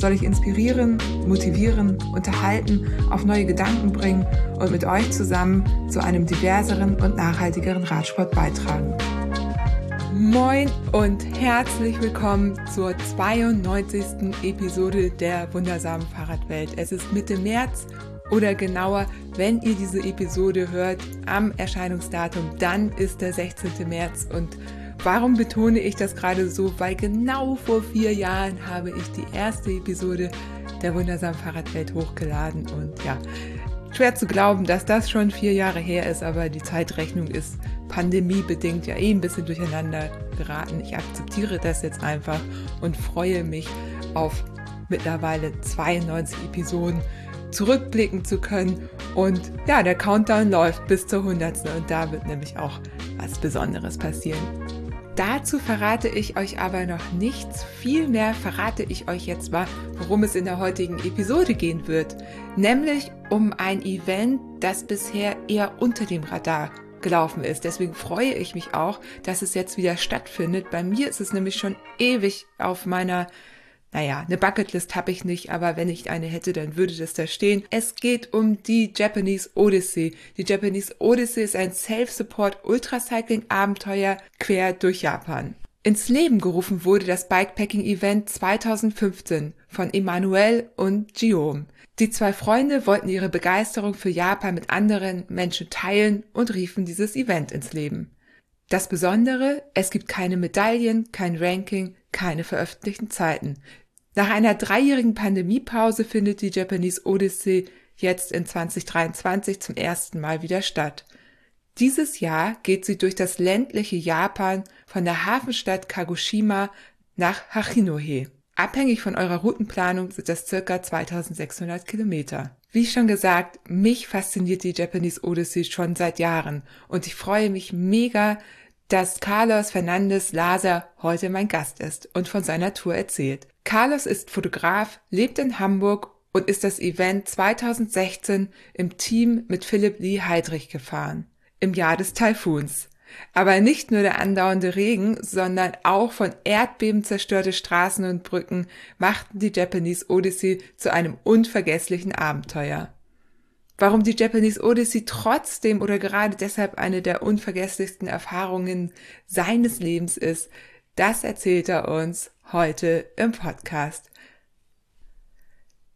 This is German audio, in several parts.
soll ich inspirieren, motivieren, unterhalten, auf neue Gedanken bringen und mit euch zusammen zu einem diverseren und nachhaltigeren Radsport beitragen. Moin und herzlich willkommen zur 92. Episode der wundersamen Fahrradwelt. Es ist Mitte März oder genauer, wenn ihr diese Episode hört, am Erscheinungsdatum, dann ist der 16. März und Warum betone ich das gerade so? Weil genau vor vier Jahren habe ich die erste Episode der wundersamen Fahrradwelt hochgeladen und ja, schwer zu glauben, dass das schon vier Jahre her ist, aber die Zeitrechnung ist pandemiebedingt ja eh ein bisschen durcheinander geraten. Ich akzeptiere das jetzt einfach und freue mich auf mittlerweile 92 Episoden zurückblicken zu können. Und ja, der Countdown läuft bis zur 100. Und da wird nämlich auch was Besonderes passieren. Dazu verrate ich euch aber noch nichts. Vielmehr verrate ich euch jetzt mal, worum es in der heutigen Episode gehen wird. Nämlich um ein Event, das bisher eher unter dem Radar gelaufen ist. Deswegen freue ich mich auch, dass es jetzt wieder stattfindet. Bei mir ist es nämlich schon ewig auf meiner naja, eine Bucketlist habe ich nicht, aber wenn ich eine hätte, dann würde das da stehen. Es geht um die Japanese Odyssey. Die Japanese Odyssey ist ein Self-Support Ultracycling-Abenteuer quer durch Japan. Ins Leben gerufen wurde das Bikepacking-Event 2015 von Emmanuel und Guillaume. Die zwei Freunde wollten ihre Begeisterung für Japan mit anderen Menschen teilen und riefen dieses Event ins Leben. Das Besondere, es gibt keine Medaillen, kein Ranking, keine veröffentlichten Zeiten. Nach einer dreijährigen Pandemiepause findet die Japanese Odyssey jetzt in 2023 zum ersten Mal wieder statt. Dieses Jahr geht sie durch das ländliche Japan von der Hafenstadt Kagoshima nach Hachinohe. Abhängig von eurer Routenplanung sind das circa 2600 Kilometer. Wie schon gesagt, mich fasziniert die Japanese Odyssey schon seit Jahren und ich freue mich mega, dass Carlos Fernandes Laser heute mein Gast ist und von seiner Tour erzählt. Carlos ist Fotograf, lebt in Hamburg und ist das Event 2016 im Team mit Philipp Lee Heidrich gefahren. Im Jahr des Taifuns. Aber nicht nur der andauernde Regen, sondern auch von Erdbeben zerstörte Straßen und Brücken machten die Japanese Odyssey zu einem unvergesslichen Abenteuer. Warum die Japanese Odyssey trotzdem oder gerade deshalb eine der unvergesslichsten Erfahrungen seines Lebens ist, das erzählt er uns heute im Podcast.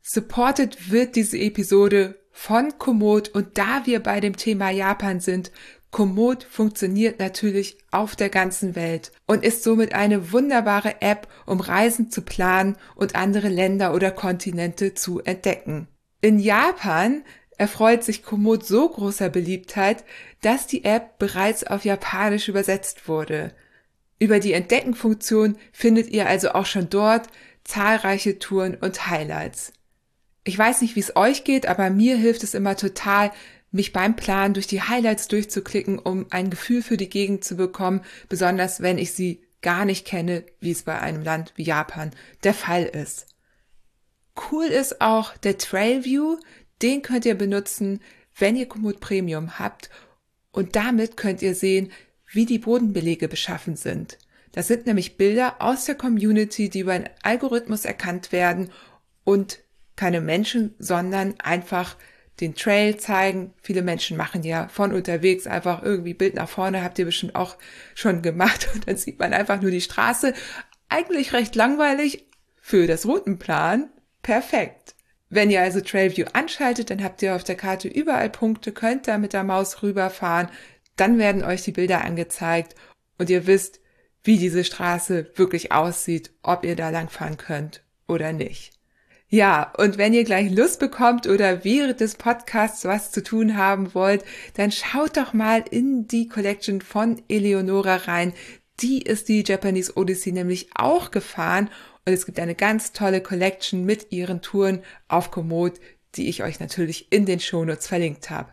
Supported wird diese Episode von Komoot und da wir bei dem Thema Japan sind, Komoot funktioniert natürlich auf der ganzen Welt und ist somit eine wunderbare App, um Reisen zu planen und andere Länder oder Kontinente zu entdecken. In Japan erfreut sich Komoot so großer Beliebtheit, dass die App bereits auf Japanisch übersetzt wurde. Über die Entdecken-Funktion findet ihr also auch schon dort zahlreiche Touren und Highlights. Ich weiß nicht, wie es euch geht, aber mir hilft es immer total, mich beim Plan durch die Highlights durchzuklicken, um ein Gefühl für die Gegend zu bekommen, besonders wenn ich sie gar nicht kenne, wie es bei einem Land wie Japan der Fall ist. Cool ist auch der Trail View, den könnt ihr benutzen, wenn ihr Komoot Premium habt und damit könnt ihr sehen, wie die Bodenbelege beschaffen sind. Das sind nämlich Bilder aus der Community, die über einen Algorithmus erkannt werden und keine Menschen, sondern einfach den Trail zeigen. Viele Menschen machen ja von unterwegs einfach irgendwie Bild nach vorne, habt ihr bestimmt auch schon gemacht und dann sieht man einfach nur die Straße. Eigentlich recht langweilig für das Routenplan. Perfekt. Wenn ihr also Trailview anschaltet, dann habt ihr auf der Karte überall Punkte, könnt da mit der Maus rüberfahren, dann werden euch die Bilder angezeigt und ihr wisst, wie diese Straße wirklich aussieht, ob ihr da langfahren könnt oder nicht. Ja, und wenn ihr gleich Lust bekommt oder während des Podcasts was zu tun haben wollt, dann schaut doch mal in die Collection von Eleonora rein. Die ist die Japanese Odyssey nämlich auch gefahren und es gibt eine ganz tolle Collection mit ihren Touren auf Komoot, die ich euch natürlich in den Shownotes verlinkt habe.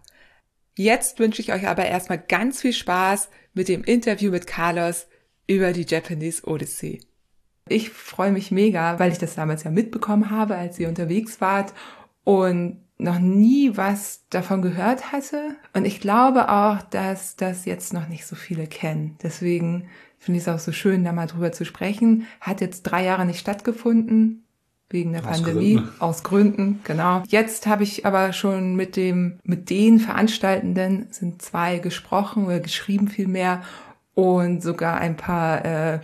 Jetzt wünsche ich euch aber erstmal ganz viel Spaß mit dem Interview mit Carlos über die Japanese Odyssey. Ich freue mich mega, weil ich das damals ja mitbekommen habe, als ihr unterwegs wart und noch nie was davon gehört hatte. Und ich glaube auch, dass das jetzt noch nicht so viele kennen. Deswegen finde ich es auch so schön, da mal drüber zu sprechen. Hat jetzt drei Jahre nicht stattgefunden. Wegen der aus Pandemie, Gründen. aus Gründen, genau. Jetzt habe ich aber schon mit dem, mit den Veranstaltenden sind zwei gesprochen oder geschrieben vielmehr und sogar ein paar äh,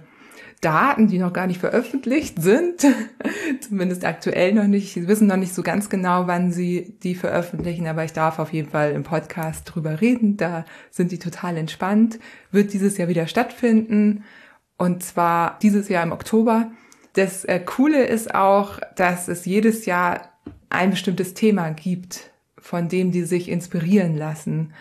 Daten, die noch gar nicht veröffentlicht sind, zumindest aktuell noch nicht. Sie wissen noch nicht so ganz genau, wann sie die veröffentlichen, aber ich darf auf jeden Fall im Podcast drüber reden. Da sind die total entspannt. Wird dieses Jahr wieder stattfinden und zwar dieses Jahr im Oktober. Das äh, Coole ist auch, dass es jedes Jahr ein bestimmtes Thema gibt, von dem die sich inspirieren lassen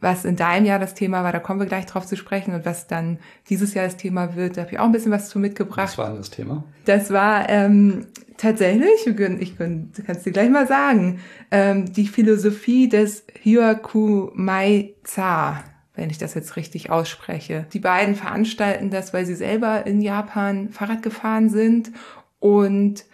was in deinem Jahr das Thema war, da kommen wir gleich drauf zu sprechen und was dann dieses Jahr das Thema wird, da habe ich auch ein bisschen was zu mitgebracht. Was war denn das Thema? Das war ähm, tatsächlich, ich kann es dir gleich mal sagen, ähm, die Philosophie des Hyaku Mai Za, wenn ich das jetzt richtig ausspreche. Die beiden veranstalten das, weil sie selber in Japan Fahrrad gefahren sind und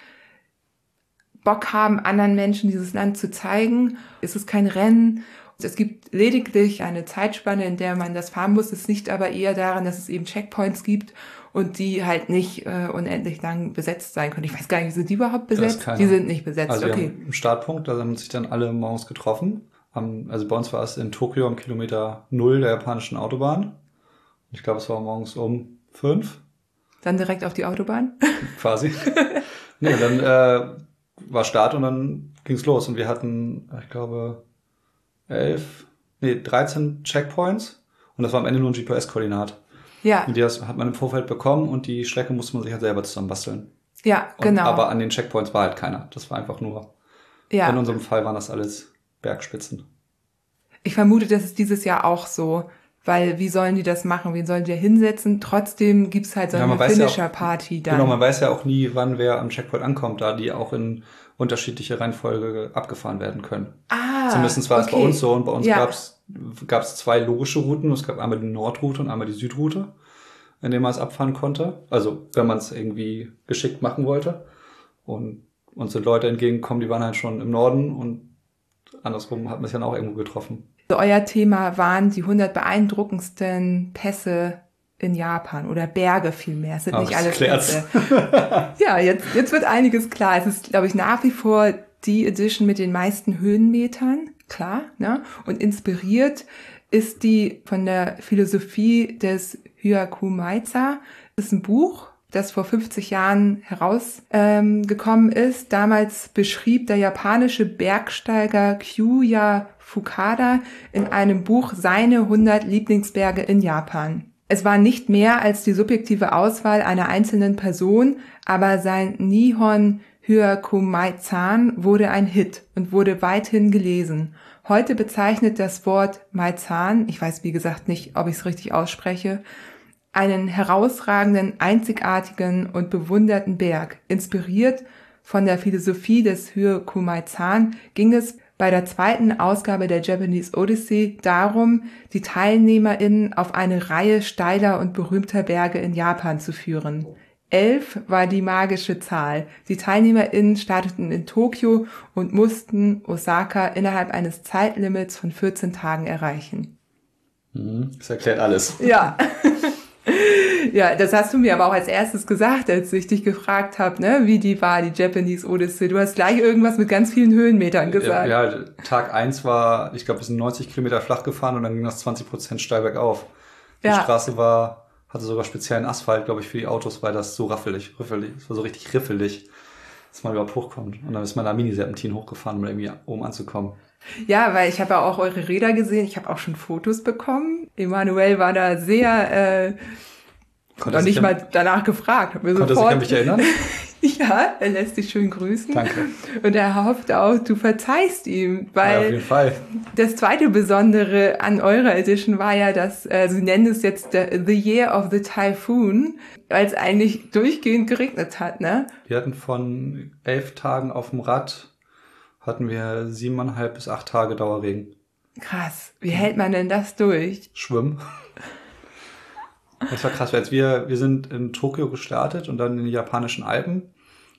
Bock haben, anderen Menschen dieses Land zu zeigen. Es ist kein Rennen es gibt lediglich eine Zeitspanne, in der man das fahren muss. Es liegt aber eher daran, dass es eben Checkpoints gibt und die halt nicht äh, unendlich lang besetzt sein können. Ich weiß gar nicht, sind die überhaupt besetzt? Die sind nicht besetzt. Also okay. Im Startpunkt, da haben sich dann alle morgens getroffen. Also bei uns war es in Tokio am Kilometer Null der japanischen Autobahn. Ich glaube, es war morgens um fünf. Dann direkt auf die Autobahn? Quasi. nee, dann äh, war Start und dann ging's los. Und wir hatten, ich glaube, elf, nee, 13 Checkpoints und das war am Ende nur ein GPS-Koordinat. Ja. Und die hat man im Vorfeld bekommen und die Strecke musste man sich halt selber zusammenbasteln. Ja, und, genau. Aber an den Checkpoints war halt keiner. Das war einfach nur. Ja. In unserem Fall waren das alles Bergspitzen. Ich vermute, das ist dieses Jahr auch so. Weil wie sollen die das machen? Wen sollen die da hinsetzen? Trotzdem gibt's halt so ja, eine Finisher-Party ja dann. Genau, man weiß ja auch nie, wann wer am Checkpoint ankommt, da die auch in unterschiedliche Reihenfolge abgefahren werden können. Ah, Zumindest war okay. es bei uns so und bei uns ja. gab es zwei logische Routen. Es gab einmal die Nordroute und einmal die Südroute, in der man es abfahren konnte. Also wenn man es irgendwie geschickt machen wollte. Und uns sind Leute entgegengekommen, die waren halt schon im Norden und andersrum hat man es ja auch irgendwo getroffen. Also euer Thema waren die 100 beeindruckendsten Pässe in Japan oder Berge vielmehr. Es sind nicht alle Städte. ja, jetzt, jetzt wird einiges klar. Es ist, glaube ich, nach wie vor die Edition mit den meisten Höhenmetern, klar, ne? Und inspiriert ist die von der Philosophie des Hyaku Maiza. Das ist ein Buch, das vor 50 Jahren herausgekommen ähm, ist. Damals beschrieb der japanische Bergsteiger Kyuya Fukada in einem Buch seine 100 Lieblingsberge in Japan. Es war nicht mehr als die subjektive Auswahl einer einzelnen Person, aber sein Nihon Hyakumaizan wurde ein Hit und wurde weithin gelesen. Heute bezeichnet das Wort Maizan, ich weiß wie gesagt nicht, ob ich es richtig ausspreche, einen herausragenden, einzigartigen und bewunderten Berg. Inspiriert von der Philosophie des Hyakumaizan ging es bei der zweiten Ausgabe der Japanese Odyssey darum, die TeilnehmerInnen auf eine Reihe steiler und berühmter Berge in Japan zu führen. Elf war die magische Zahl. Die TeilnehmerInnen starteten in Tokio und mussten Osaka innerhalb eines Zeitlimits von 14 Tagen erreichen. Mhm, das erklärt alles. Ja. ja, das hast du mir aber auch als erstes gesagt, als ich dich gefragt habe, ne, wie die war, die Japanese Odyssey. Du hast gleich irgendwas mit ganz vielen Höhenmetern gesagt. Ja, ja Tag eins war, ich glaube, wir sind 90 Kilometer flach gefahren und dann ging das 20 Prozent steil bergauf. Die ja. Straße war, hatte sogar speziellen Asphalt, glaube ich, für die Autos, weil das so raffelig, riffelig, es war so richtig riffelig, dass man überhaupt hochkommt. Und dann ist man da Mini-Serpentin hochgefahren, um irgendwie oben anzukommen. Ja, weil ich habe ja auch eure Räder gesehen. Ich habe auch schon Fotos bekommen. Emanuel war da sehr, äh, noch nicht mal danach gefragt. Konnte sofort, sich an mich erinnern? ja, er lässt dich schön grüßen. Danke. Und er hofft auch, du verzeihst ihm, weil ja, auf jeden Fall. das zweite Besondere an eurer Edition war ja, dass äh, sie nennen es jetzt the, the Year of the Typhoon, weil es eigentlich durchgehend geregnet hat, ne? Wir hatten von elf Tagen auf dem Rad hatten wir siebeneinhalb bis acht Tage Dauerregen. Krass. Wie hält man denn das durch? Schwimmen. Das war krass, als wir, wir sind in Tokio gestartet und dann in den japanischen Alpen.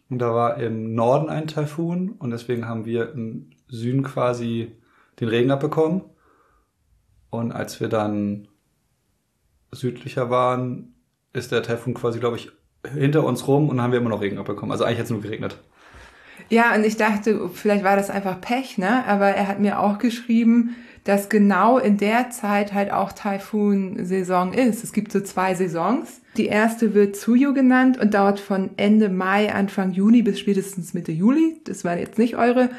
Und da war im Norden ein Taifun und deswegen haben wir im Süden quasi den Regen abbekommen. Und als wir dann südlicher waren, ist der Taifun quasi, glaube ich, hinter uns rum und haben wir immer noch Regen abbekommen. Also eigentlich hat es nur geregnet. Ja, und ich dachte, vielleicht war das einfach Pech, ne? Aber er hat mir auch geschrieben, dass genau in der Zeit halt auch Taifun-Saison ist. Es gibt so zwei Saisons. Die erste wird Tsuyu genannt und dauert von Ende Mai, Anfang Juni bis spätestens Mitte Juli. Das war jetzt nicht eure.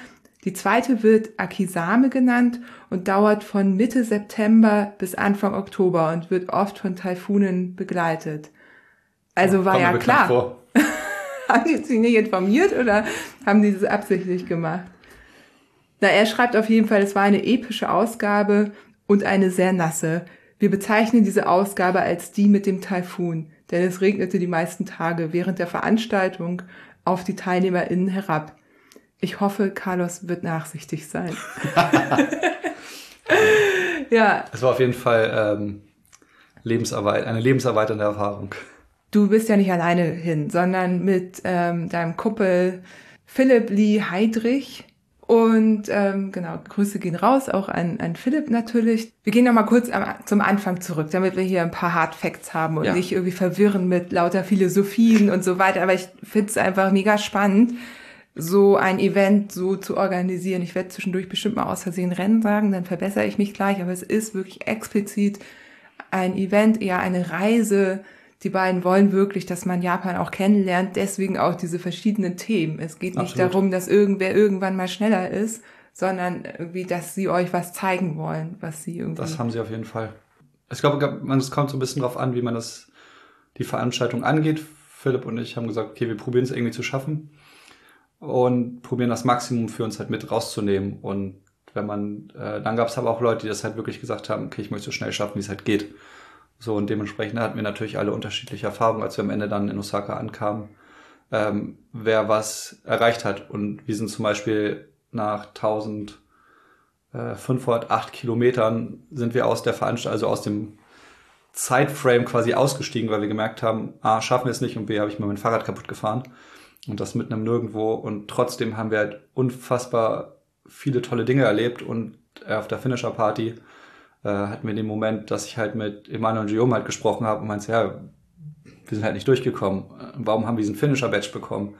Die zweite wird Akisame genannt und dauert von Mitte September bis Anfang Oktober und wird oft von Taifunen begleitet. Also war ja klar. haben die sich nicht informiert oder haben die das absichtlich gemacht? Na, er schreibt auf jeden Fall, es war eine epische Ausgabe und eine sehr nasse. Wir bezeichnen diese Ausgabe als die mit dem Taifun, denn es regnete die meisten Tage während der Veranstaltung auf die TeilnehmerInnen herab. Ich hoffe, Carlos wird nachsichtig sein. ja. Es war auf jeden Fall ähm, Lebensarbeit, eine lebenserweiternde Erfahrung. Du bist ja nicht alleine hin, sondern mit ähm, deinem Kuppel Philipp Lee Heidrich. Und ähm, genau, Grüße gehen raus, auch an, an Philipp natürlich. Wir gehen nochmal kurz am, zum Anfang zurück, damit wir hier ein paar Hard Facts haben und ja. nicht irgendwie verwirren mit lauter Philosophien und so weiter. Aber ich finde es einfach mega spannend, so ein Event so zu organisieren. Ich werde zwischendurch bestimmt mal aus Versehen Rennen sagen, dann verbessere ich mich gleich, aber es ist wirklich explizit ein Event, eher eine Reise, die beiden wollen wirklich, dass man Japan auch kennenlernt, deswegen auch diese verschiedenen Themen. Es geht nicht Absolut. darum, dass irgendwer irgendwann mal schneller ist, sondern irgendwie, dass sie euch was zeigen wollen, was sie irgendwie. Das haben sie auf jeden Fall. Ich glaube, es kommt so ein bisschen drauf an, wie man das, die Veranstaltung angeht. Philipp und ich haben gesagt, okay, wir probieren es irgendwie zu schaffen und probieren das Maximum für uns halt mit rauszunehmen. Und wenn man, äh, dann gab es aber auch Leute, die das halt wirklich gesagt haben, okay, ich möchte so schnell schaffen, wie es halt geht. So, und dementsprechend hatten wir natürlich alle unterschiedliche Erfahrungen, als wir am Ende dann in Osaka ankamen, ähm, wer was erreicht hat. Und wir sind zum Beispiel nach 1508 Kilometern sind wir aus der Veranstaltung, also aus dem Zeitframe quasi ausgestiegen, weil wir gemerkt haben, A, schaffen wir es nicht und B, habe ich mir mein Fahrrad kaputt gefahren. Und das mitten im Nirgendwo. Und trotzdem haben wir halt unfassbar viele tolle Dinge erlebt und auf der Finisher Party äh, hatten wir den Moment, dass ich halt mit Emanuel und Guillaume halt gesprochen habe und meinte, ja, wir sind halt nicht durchgekommen. Warum haben wir diesen Finisher-Badge bekommen?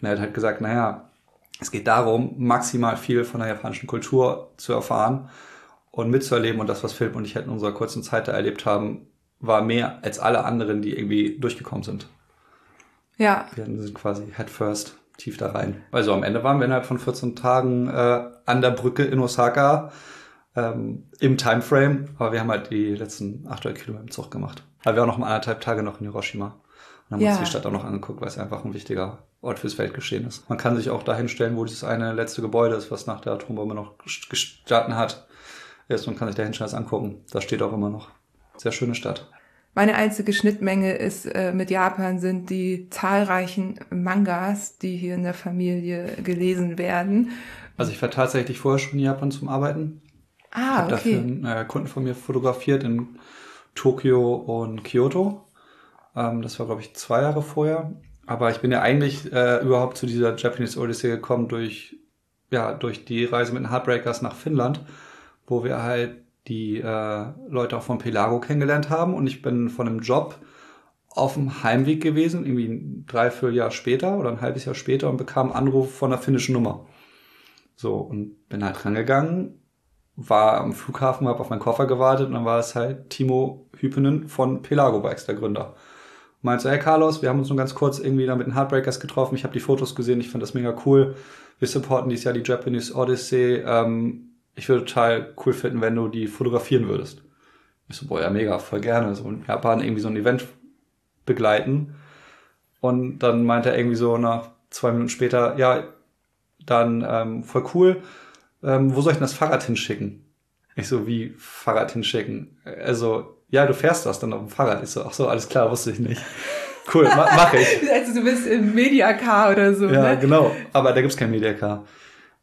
Und er hat halt gesagt, naja, es geht darum, maximal viel von der japanischen Kultur zu erfahren und mitzuerleben. Und das, was Philipp und ich halt in unserer kurzen Zeit da erlebt haben, war mehr als alle anderen, die irgendwie durchgekommen sind. Ja. Wir sind quasi head first tief da rein. Also am Ende waren wir innerhalb von 14 Tagen äh, an der Brücke in Osaka ähm, im Timeframe, aber wir haben halt die letzten 800 Kilometer im Zug gemacht. Aber wir waren noch mal anderthalb Tage noch in Hiroshima und haben ja. uns die Stadt auch noch angeguckt, weil es einfach ein wichtiger Ort fürs Weltgeschehen ist. Man kann sich auch dahin stellen, wo dieses eine letzte Gebäude ist, was nach der Atombombe noch gestanden hat. Ist und kann sich dahin schnell angucken. Das steht auch immer noch. Sehr schöne Stadt. Meine einzige Schnittmenge ist äh, mit Japan sind die zahlreichen Mangas, die hier in der Familie gelesen werden. Also ich war tatsächlich vorher schon in Japan zum Arbeiten. Ah, habe okay. dafür einen äh, Kunden von mir fotografiert in Tokio und Kyoto. Ähm, das war, glaube ich, zwei Jahre vorher. Aber ich bin ja eigentlich äh, überhaupt zu dieser Japanese Odyssey gekommen durch, ja, durch die Reise mit den Heartbreakers nach Finnland, wo wir halt die äh, Leute auch von Pelago kennengelernt haben. Und ich bin von einem Job auf dem Heimweg gewesen, irgendwie ein Dreivierteljahr später oder ein halbes Jahr später und bekam einen Anruf von einer finnischen Nummer. So, und bin halt rangegangen war am Flughafen, habe auf meinen Koffer gewartet und dann war es halt Timo Hypenen von Pelago Bikes, der Gründer. Meinte so, hey Carlos, wir haben uns nur ganz kurz irgendwie da mit den Heartbreakers getroffen. Ich habe die Fotos gesehen, ich fand das mega cool. Wir supporten dieses Jahr die Japanese Odyssey. Ähm, ich würde total cool finden, wenn du die fotografieren würdest. Ich so, boah, ja, mega, voll gerne. So in Japan irgendwie so ein Event begleiten. Und dann meinte er irgendwie so nach zwei Minuten später, ja, dann ähm, voll cool ähm, wo soll ich denn das Fahrrad hinschicken? Ich so, wie Fahrrad hinschicken? Also, ja, du fährst das dann auf dem Fahrrad. Ich so, ach so, alles klar, wusste ich nicht. Cool, ma mach ich. also du bist im Mediacar oder so. Ja, ne? genau. Aber da gibt's kein Mediacar.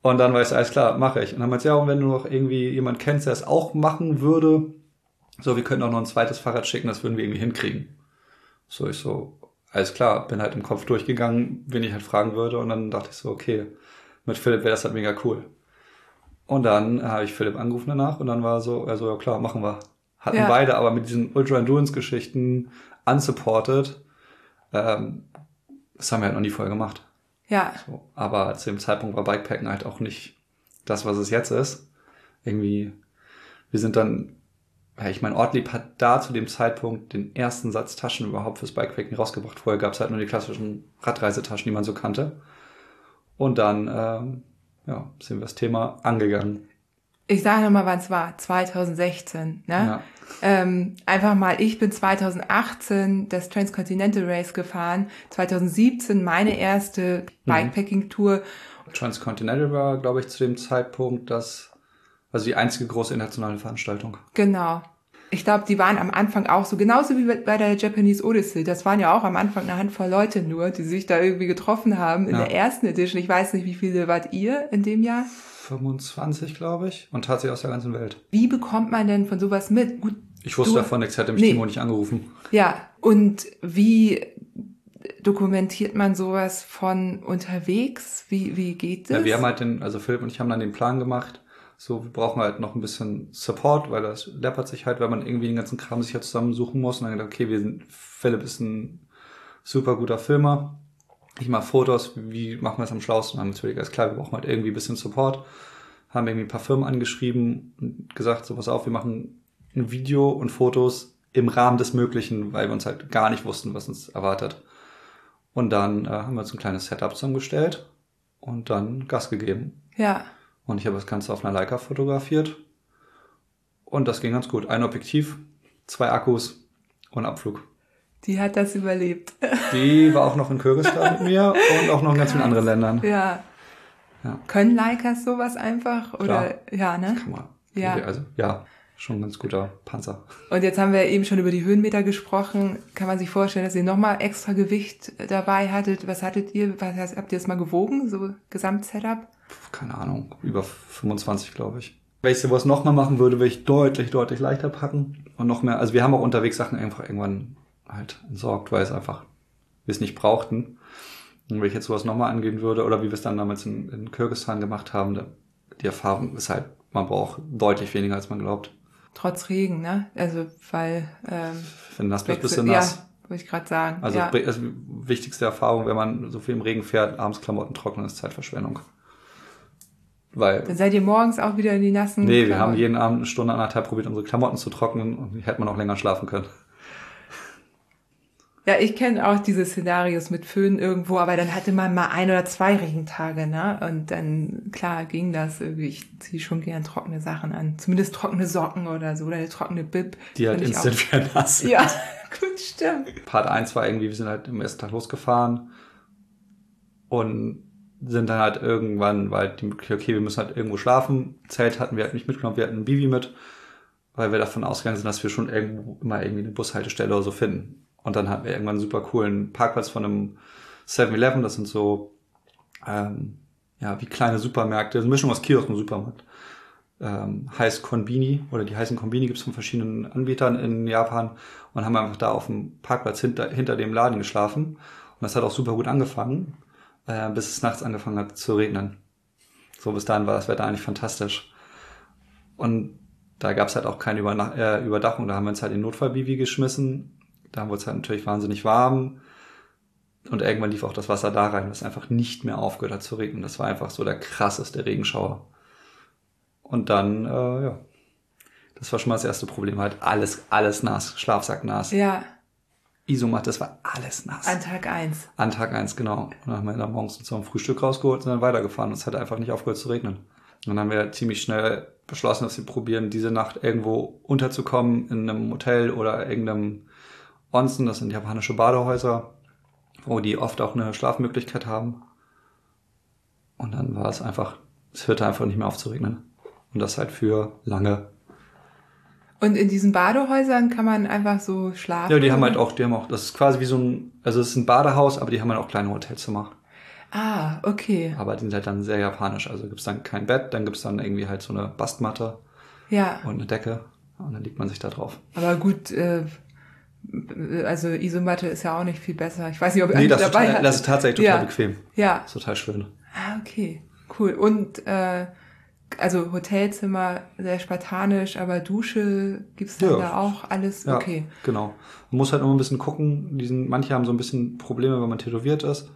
Und dann war ich, alles klar, mache ich. Und dann meinte ja, und wenn du noch irgendwie jemand kennst, der es auch machen würde, so, wir könnten auch noch ein zweites Fahrrad schicken, das würden wir irgendwie hinkriegen. So, ich so, alles klar, bin halt im Kopf durchgegangen, wen ich halt fragen würde. Und dann dachte ich so, okay, mit Philipp wäre das halt mega cool. Und dann habe ich Philipp angerufen danach und dann war so, also ja klar, machen wir. Hatten ja. beide aber mit diesen Ultra-Endurance-Geschichten unsupported. Ähm, das haben wir halt noch nie vorher gemacht. Ja. So, aber zu dem Zeitpunkt war Bikepacken halt auch nicht das, was es jetzt ist. Irgendwie, wir sind dann, ja, ich meine, Ortlieb hat da zu dem Zeitpunkt den ersten Satz Taschen überhaupt fürs Bikepacken rausgebracht. Vorher gab es halt nur die klassischen Radreisetaschen, die man so kannte. Und dann, ähm, ja, sind wir das Thema angegangen. Ich sage nochmal, wann es war. 2016. Ne? Ja. Ähm, einfach mal, ich bin 2018 das Transcontinental Race gefahren. 2017 meine erste mhm. Bikepacking-Tour. Transcontinental war, glaube ich, zu dem Zeitpunkt das, also die einzige große internationale Veranstaltung. Genau. Ich glaube, die waren am Anfang auch so, genauso wie bei der Japanese Odyssey. Das waren ja auch am Anfang eine Handvoll Leute nur, die sich da irgendwie getroffen haben in ja. der ersten Edition. Ich weiß nicht, wie viele wart ihr in dem Jahr? 25, glaube ich. Und tatsächlich aus der ganzen Welt. Wie bekommt man denn von sowas mit? Gut, ich wusste du, davon nichts, hätte mich nee. Timo nicht angerufen. Ja, und wie dokumentiert man sowas von unterwegs? Wie, wie geht das? Ja, wir haben halt den, also Philipp und ich haben dann den Plan gemacht, so, wir brauchen halt noch ein bisschen Support, weil das läppert sich halt, weil man irgendwie den ganzen Kram sich halt zusammensuchen muss. Und dann gedacht, okay, wir sind, Philipp ist ein super guter Filmer. Ich mache Fotos, wie machen wir es am schlausten? Haben natürlich ganz klar, wir brauchen halt irgendwie ein bisschen Support. Haben irgendwie ein paar Firmen angeschrieben und gesagt, so pass auf, wir machen ein Video und Fotos im Rahmen des Möglichen, weil wir uns halt gar nicht wussten, was uns erwartet. Und dann äh, haben wir uns ein kleines Setup zusammengestellt und dann Gas gegeben. Ja. Und ich habe das Ganze auf einer Leica fotografiert. Und das ging ganz gut. Ein Objektiv, zwei Akkus und Abflug. Die hat das überlebt. Die war auch noch in Kyrgyzstan mit mir und auch noch in ganz vielen anderen Ländern. Ja. ja. Können Leicas sowas einfach? Oder Klar. ja, ne? Kann man. Ja. Also ja, schon ein ganz guter Panzer. Und jetzt haben wir eben schon über die Höhenmeter gesprochen. Kann man sich vorstellen, dass ihr nochmal extra Gewicht dabei hattet? Was hattet ihr? Was habt ihr das mal gewogen? So Gesamtsetup? Keine Ahnung, über 25, glaube ich. Wenn ich sowas nochmal machen würde, würde ich deutlich, deutlich leichter packen und noch mehr. Also wir haben auch unterwegs Sachen einfach irgendwann halt entsorgt, weil es einfach, wir es nicht brauchten. Und wenn ich jetzt sowas nochmal angehen würde, oder wie wir es dann damals in, in Kyrgyzstan gemacht haben, da, die Erfahrung ist halt, man braucht deutlich weniger, als man glaubt. Trotz Regen, ne? Also, weil... Ähm, wenn nass bist, bist du nass. Ja, wollte ich gerade sagen. Also, ja. also wichtigste Erfahrung, wenn man so viel im Regen fährt, abends Klamotten trocknen, ist Zeitverschwendung. Weil, Dann seid ihr morgens auch wieder in die nassen Nee, wir haben jeden Abend eine Stunde, anderthalb probiert, unsere Klamotten zu trocknen und hätte man auch länger schlafen können. Ja, ich kenne auch diese Szenarios mit Föhn irgendwo, aber dann hatte man mal ein oder zwei Regentage, ne? Und dann, klar, ging das irgendwie. Ich ziehe schon gern trockene Sachen an. Zumindest trockene Socken oder so, oder eine trockene Bib. Die halt instant wieder nass. Ja, gut, stimmt. Part 1 war irgendwie, wir sind halt am ersten Tag losgefahren und sind dann halt irgendwann, weil die, okay, wir müssen halt irgendwo schlafen. Zelt hatten wir halt nicht mitgenommen, wir hatten ein Bibi mit, weil wir davon ausgegangen sind, dass wir schon irgendwo immer irgendwie eine Bushaltestelle oder so finden. Und dann hatten wir irgendwann einen super coolen Parkplatz von einem 7-Eleven, das sind so, ähm, ja, wie kleine Supermärkte, eine Mischung aus Kiosk und Supermarkt. Ähm, heißt Konbini oder die heißen Konbini gibt es von verschiedenen Anbietern in Japan und haben einfach da auf dem Parkplatz hinter, hinter dem Laden geschlafen. Und das hat auch super gut angefangen äh, bis es nachts angefangen hat zu regnen. So bis dahin war das Wetter eigentlich fantastisch. Und da gab es halt auch keine Überna äh, Überdachung. Da haben wir uns halt in Notfallbivi geschmissen. Da wurde es halt natürlich wahnsinnig warm. Und irgendwann lief auch das Wasser da rein, was einfach nicht mehr aufgehört hat zu regnen. Das war einfach so der krasseste Regenschauer. Und dann, äh, ja, das war schon mal das erste Problem. Halt alles, alles nass, Schlafsack nass. Ja. Isomatte, das war alles nass. An Tag eins. An Tag eins, genau. Und dann haben wir dann morgens zum Frühstück rausgeholt und dann weitergefahren. Und es hat einfach nicht aufgehört zu regnen. Und dann haben wir ziemlich schnell beschlossen, dass wir probieren, diese Nacht irgendwo unterzukommen in einem Hotel oder irgendeinem Onsen. Das sind japanische Badehäuser, wo die oft auch eine Schlafmöglichkeit haben. Und dann war es einfach, es hörte einfach nicht mehr auf zu regnen. Und das halt für lange und in diesen Badehäusern kann man einfach so schlafen? Ja, die haben halt auch, die haben auch, das ist quasi wie so ein, also es ist ein Badehaus, aber die haben halt auch kleine Hotelzimmer. Ah, okay. Aber die sind halt dann sehr japanisch. Also gibt's dann kein Bett, dann gibt's dann irgendwie halt so eine Bastmatte ja. und eine Decke und dann liegt man sich da drauf. Aber gut, äh, also Isomatte ist ja auch nicht viel besser. Ich weiß nicht, ob ihr nee, das dabei total, Das ist tatsächlich total ja. bequem. Ja. ist total schön. Ah, okay. Cool. Und äh, also Hotelzimmer sehr spartanisch, aber Dusche gibt's dann ja. da auch alles ja, okay. Genau. Man muss halt immer ein bisschen gucken. Diesen, manche haben so ein bisschen Probleme, wenn man tätowiert ist.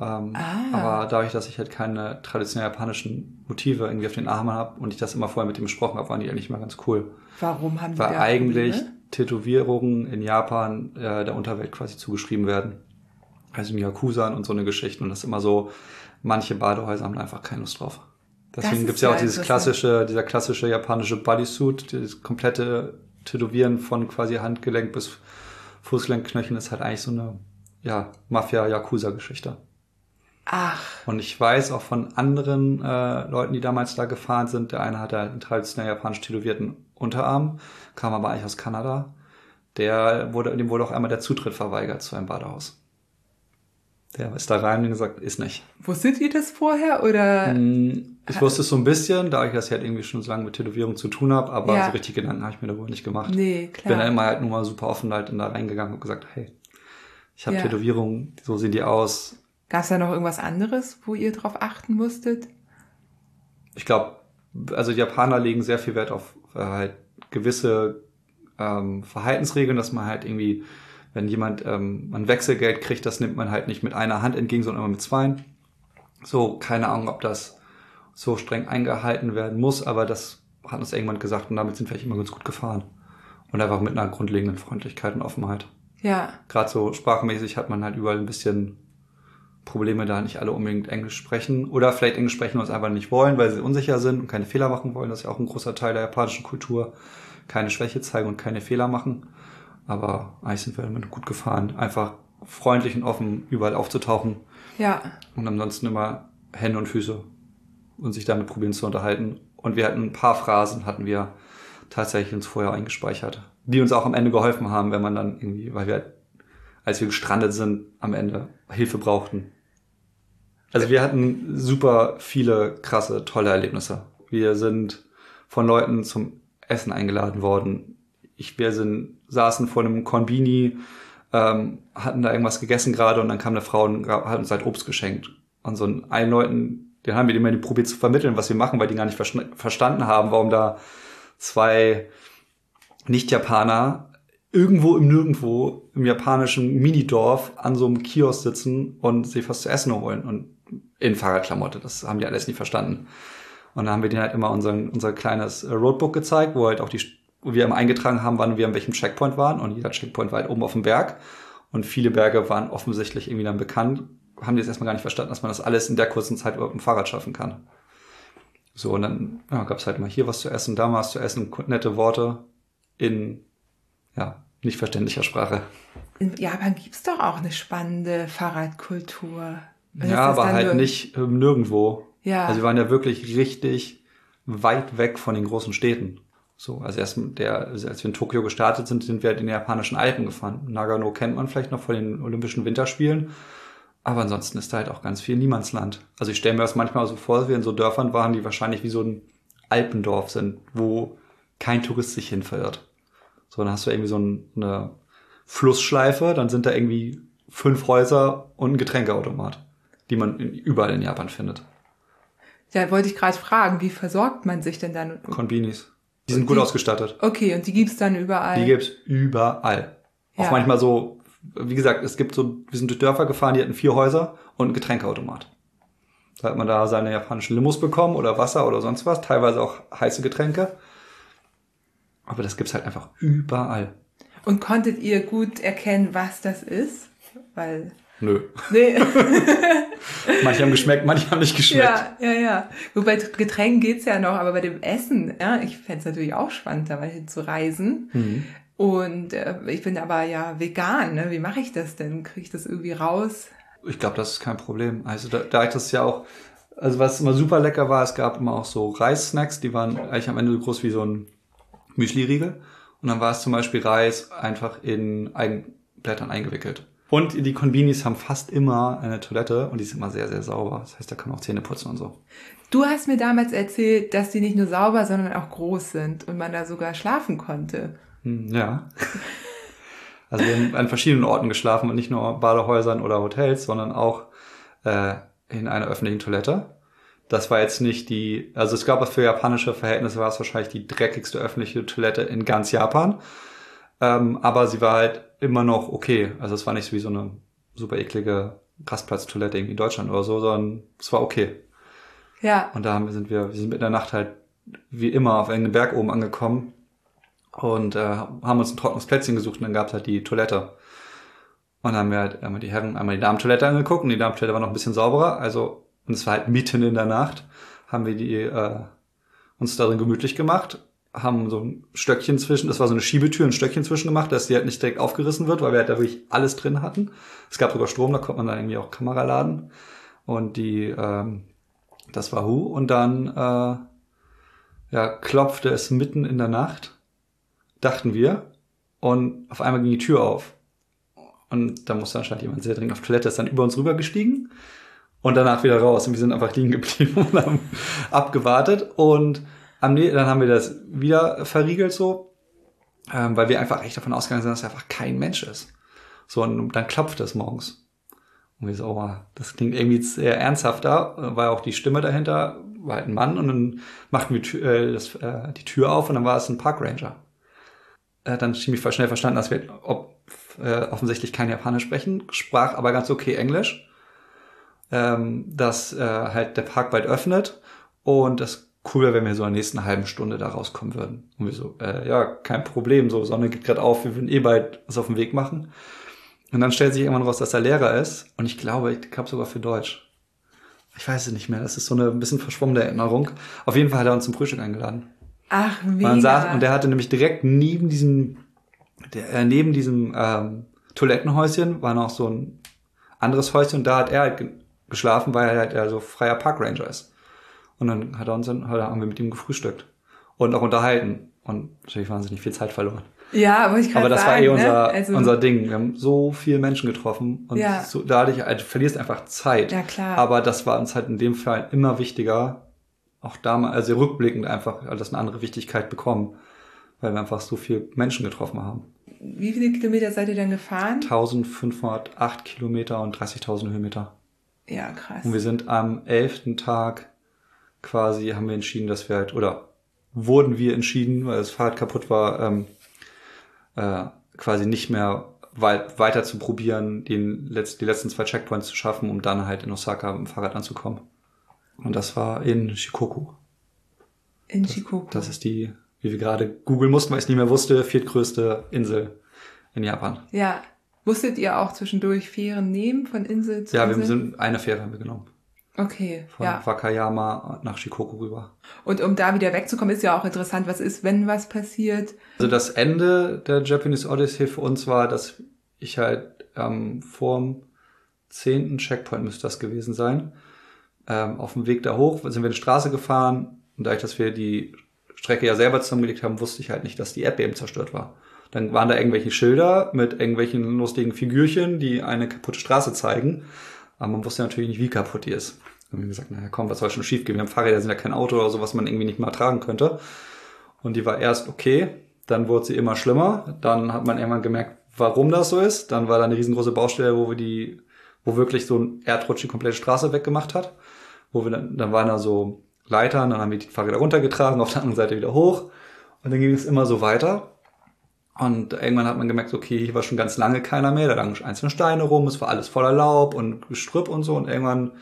Ähm, ah. Aber dadurch, dass ich halt keine traditionell japanischen Motive irgendwie auf den Armen habe und ich das immer vorher mit ihm besprochen habe, waren die eigentlich mal ganz cool. Warum haben die Weil eigentlich Probleme? Tätowierungen in Japan äh, der Unterwelt quasi zugeschrieben werden. Also in Yakuza und so eine Geschichte. Und das ist immer so, manche Badehäuser haben einfach keine Lust drauf. Deswegen gibt's ja auch dieses klassische, dieser klassische japanische Bodysuit, dieses komplette Tätowieren von quasi Handgelenk bis Fußgelenkknöcheln ist halt eigentlich so eine ja, Mafia-Yakuza-Geschichte. Ach. Und ich weiß auch von anderen äh, Leuten, die damals da gefahren sind, der eine hatte einen traditionell japanisch tätowierten Unterarm, kam aber eigentlich aus Kanada. Der wurde, dem wurde auch einmal der Zutritt verweigert zu einem Badehaus. Der ist da rein und gesagt, ist nicht. Wusstet ihr das vorher oder? Hm, ich wusste es so ein bisschen, da ich das halt irgendwie schon so lange mit Tätowierung zu tun habe, aber ja. so richtig Gedanken habe ich mir da wohl nicht gemacht. Nee, klar. Bin da immer halt nur mal super offen halt in da reingegangen und gesagt, hey, ich habe ja. Tätowierungen, so sehen die aus. Gab es da noch irgendwas anderes, wo ihr drauf achten musstet? Ich glaube, also die Japaner legen sehr viel Wert auf äh, halt gewisse ähm, Verhaltensregeln, dass man halt irgendwie wenn jemand ähm, ein Wechselgeld kriegt, das nimmt man halt nicht mit einer Hand entgegen, sondern immer mit zwei. So, keine Ahnung, ob das so streng eingehalten werden muss, aber das hat uns irgendwann gesagt und damit sind wir immer ganz gut gefahren. Und einfach mit einer grundlegenden Freundlichkeit und Offenheit. Ja. Gerade so sprachmäßig hat man halt überall ein bisschen Probleme, da nicht alle unbedingt Englisch sprechen oder vielleicht Englisch sprechen und es einfach nicht wollen, weil sie unsicher sind und keine Fehler machen wollen. Das ist ja auch ein großer Teil der japanischen Kultur. Keine Schwäche zeigen und keine Fehler machen. Aber eigentlich sind wir damit gut gefahren. Einfach freundlich und offen überall aufzutauchen. Ja. Und ansonsten immer Hände und Füße und sich damit probieren zu unterhalten. Und wir hatten ein paar Phrasen, hatten wir tatsächlich uns vorher eingespeichert, die uns auch am Ende geholfen haben, wenn man dann irgendwie, weil wir, als wir gestrandet sind, am Ende Hilfe brauchten. Also wir hatten super viele krasse, tolle Erlebnisse. Wir sind von Leuten zum Essen eingeladen worden, ich, wir sind, saßen vor einem Konbini, ähm, hatten da irgendwas gegessen gerade und dann kam eine Frau und hat uns halt Obst geschenkt. Und so einen Leuten, den haben wir immer die probiert zu vermitteln, was wir machen, weil die gar nicht verstanden haben, warum da zwei Nicht-Japaner irgendwo im Nirgendwo im japanischen Minidorf an so einem Kiosk sitzen und sich was zu essen holen und in Fahrradklamotte. Das haben die alles nicht verstanden. Und dann haben wir denen halt immer unseren, unser kleines Roadbook gezeigt, wo halt auch die wir immer eingetragen haben, wann wir an welchem Checkpoint waren. Und jeder Checkpoint war halt oben auf dem Berg. Und viele Berge waren offensichtlich irgendwie dann bekannt. Haben die jetzt erstmal gar nicht verstanden, dass man das alles in der kurzen Zeit über dem Fahrrad schaffen kann. So, und dann ja, gab es halt mal hier was zu essen, da mal was zu essen, nette Worte in ja, nicht verständlicher Sprache. In Japan gibt's doch auch eine spannende Fahrradkultur. ja, aber halt nicht ähm, nirgendwo. Ja. Also wir waren ja wirklich richtig weit weg von den großen Städten. So, also erst der, als wir in Tokio gestartet sind, sind wir halt in den japanischen Alpen gefahren. Nagano kennt man vielleicht noch von den Olympischen Winterspielen. Aber ansonsten ist da halt auch ganz viel Niemandsland. Also ich stelle mir das manchmal so vor, wir in so Dörfern waren, die wahrscheinlich wie so ein Alpendorf sind, wo kein Tourist sich hin verirrt. So, dann hast du irgendwie so eine Flussschleife, dann sind da irgendwie fünf Häuser und ein Getränkeautomat, die man überall in Japan findet. Ja, wollte ich gerade fragen, wie versorgt man sich denn dann? Konbinis. Die sind gut die, ausgestattet. Okay, und die gibt's dann überall? Die gibt's überall. Ja. Auch manchmal so, wie gesagt, es gibt so, wir sind durch Dörfer gefahren, die hatten vier Häuser und einen Getränkeautomat. Da hat man da seine japanischen Limos bekommen oder Wasser oder sonst was, teilweise auch heiße Getränke. Aber das gibt's halt einfach überall. Und konntet ihr gut erkennen, was das ist? Weil Nö. Nee. manche haben geschmeckt, manche haben nicht geschmeckt. Ja, ja, ja. Wobei Getränken geht's ja noch, aber bei dem Essen, ja, ich fände natürlich auch spannend, da mal hin zu reisen. Mhm. Und äh, ich bin aber ja vegan, ne? Wie mache ich das denn? Kriege ich das irgendwie raus? Ich glaube, das ist kein Problem. Also da, da ich das ja auch, also was immer super lecker war, es gab immer auch so Reissnacks, die waren eigentlich am Ende so groß wie so ein Müsli-Riegel. Und dann war es zum Beispiel Reis einfach in Eigenblättern eingewickelt. Und die Konbinis haben fast immer eine Toilette und die ist immer sehr, sehr sauber. Das heißt, da kann man auch Zähne putzen und so. Du hast mir damals erzählt, dass die nicht nur sauber, sondern auch groß sind und man da sogar schlafen konnte. Hm, ja. Also wir haben an verschiedenen Orten geschlafen und nicht nur Badehäusern oder Hotels, sondern auch äh, in einer öffentlichen Toilette. Das war jetzt nicht die, also es gab für japanische Verhältnisse war es wahrscheinlich die dreckigste öffentliche Toilette in ganz Japan. Ähm, aber sie war halt immer noch okay. Also es war nicht wie so eine super eklige Rastplatztoilette irgendwie in Deutschland oder so, sondern es war okay. Ja. Und da haben, sind wir, wir sind mit der Nacht halt wie immer auf einem Berg oben angekommen und äh, haben uns ein trockenes Plätzchen gesucht und dann gab's halt die Toilette. Und dann haben wir halt einmal die Herren, einmal die Damentoilette angeguckt und die Damentoilette war noch ein bisschen sauberer. Also, und es war halt mitten in der Nacht, haben wir die äh, uns darin gemütlich gemacht, haben so ein Stöckchen zwischen, das war so eine Schiebetür, ein Stöckchen zwischen gemacht, dass die halt nicht direkt aufgerissen wird, weil wir halt da wirklich alles drin hatten. Es gab sogar Strom, da konnte man dann irgendwie auch Kamera laden. Und die, ähm, das war Hu. Und dann äh, ja, klopfte es mitten in der Nacht dachten wir. Und auf einmal ging die Tür auf. Und da musste anscheinend jemand sehr dringend auf Toilette, ist dann über uns rübergestiegen und danach wieder raus. Und wir sind einfach liegen geblieben und haben abgewartet. Und am, dann haben wir das wieder verriegelt so, ähm, weil wir einfach echt davon ausgegangen sind, dass einfach kein Mensch ist. So, und dann klopft es morgens. Und wir so, oh, das klingt irgendwie sehr ernsthafter, war auch die Stimme dahinter, war halt ein Mann und dann machten wir äh, das, äh, die Tür auf und dann war es ein Parkranger äh, dann ziemlich schnell verstanden, dass wir ob, äh, offensichtlich kein Japanisch sprechen, sprach aber ganz okay Englisch, ähm, dass äh, halt der Park bald öffnet und das cool wäre, wenn wir so in der nächsten halben Stunde da rauskommen würden. Und wir so, äh, ja, kein Problem, so Sonne geht gerade auf, wir würden eh bald was auf den Weg machen. Und dann stellt sich irgendwann raus, dass er Lehrer ist und ich glaube, ich glaube sogar für Deutsch. Ich weiß es nicht mehr, das ist so eine ein bisschen verschwommene Erinnerung. Auf jeden Fall hat er uns zum Frühstück eingeladen. Ach, mega. Man saß, und der hatte nämlich direkt neben diesem, der, äh, neben diesem ähm, Toilettenhäuschen war noch so ein anderes Häuschen und da hat er halt geschlafen, weil er halt eher so freier Parkranger ist. Und dann hat er uns dann, haben wir mit ihm gefrühstückt und auch unterhalten und natürlich wahnsinnig viel Zeit verloren. Ja, aber ich kann Aber das sagen, war eh unser, ne? also, unser Ding. Wir haben so viele Menschen getroffen und Ja. so, dadurch, also, verlierst einfach Zeit. Ja, klar. Aber das war uns halt in dem Fall immer wichtiger, auch damals, also rückblickend einfach alles eine andere Wichtigkeit bekommen, weil wir einfach so viele Menschen getroffen haben. Wie viele Kilometer seid ihr dann gefahren? 1508 Kilometer und 30.000 Höhenmeter. Ja, krass. Und wir sind am elften Tag quasi, haben wir entschieden, dass wir halt, oder wurden wir entschieden, weil das Fahrrad kaputt war, ähm, äh, quasi nicht mehr weit, weiter zu probieren, den letzt, die letzten zwei Checkpoints zu schaffen, um dann halt in Osaka mit dem Fahrrad anzukommen. Und das war in Shikoku. In Shikoku. Das ist die, wie wir gerade googeln mussten, weil ich es nicht mehr wusste, viertgrößte Insel in Japan. ja. Musstet ihr auch zwischendurch Fähren nehmen von Insel zu Ja, wir Insel? sind eine Fähre haben wir genommen. Okay, Von ja. Wakayama nach Shikoku rüber. Und um da wieder wegzukommen, ist ja auch interessant, was ist, wenn was passiert. Also das Ende der Japanese Odyssey für uns war, dass ich halt ähm, vorm zehnten Checkpoint müsste das gewesen sein. Ähm, auf dem Weg da hoch sind wir eine Straße gefahren und dadurch, dass wir die Strecke ja selber zusammengelegt haben, wusste ich halt nicht, dass die App eben zerstört war. Dann waren da irgendwelche Schilder mit irgendwelchen lustigen Figürchen, die eine kaputte Straße zeigen. Aber man wusste natürlich nicht, wie kaputt die ist. Dann haben wir gesagt, naja, komm, was soll schon schief gehen? Wir haben Fahrräder, sind ja kein Auto oder so, was man irgendwie nicht mal tragen könnte. Und die war erst okay, dann wurde sie immer schlimmer. Dann hat man irgendwann gemerkt, warum das so ist. Dann war da eine riesengroße Baustelle, wo wir die, wo wirklich so ein Erdrutsch die komplette Straße weggemacht hat. Wo wir dann, dann waren da so Leitern, dann haben wir die Fahrräder runtergetragen, auf der anderen Seite wieder hoch. Und dann ging es immer so weiter. Und irgendwann hat man gemerkt, okay, hier war schon ganz lange keiner mehr, da lagen einzelne Steine rum, es war alles voller Laub und Gestrüpp und so. Und irgendwann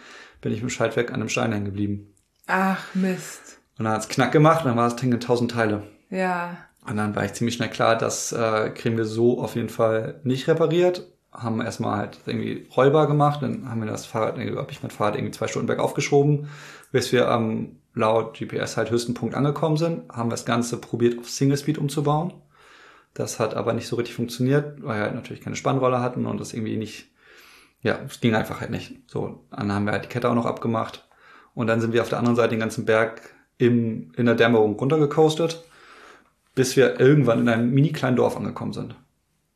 bin ich mit dem Schaltwerk an einem Stein hängen geblieben. Ach, Mist. Und dann hat's knack gemacht, und dann war das Ding in tausend Teile. Ja. Und dann war ich ziemlich schnell klar, das äh, kriegen wir so auf jeden Fall nicht repariert. Haben erstmal halt irgendwie rollbar gemacht, dann haben wir das Fahrrad, habe ich mein Fahrrad irgendwie zwei Stunden bergauf geschoben, bis wir am laut GPS halt höchsten Punkt angekommen sind, haben wir das Ganze probiert auf Single Speed umzubauen. Das hat aber nicht so richtig funktioniert, weil wir halt natürlich keine Spannrolle hatten und das irgendwie nicht, ja, es ging einfach halt nicht. So, dann haben wir halt die Kette auch noch abgemacht und dann sind wir auf der anderen Seite den ganzen Berg im, in der Dämmerung runtergecoastet, bis wir irgendwann in einem mini kleinen Dorf angekommen sind.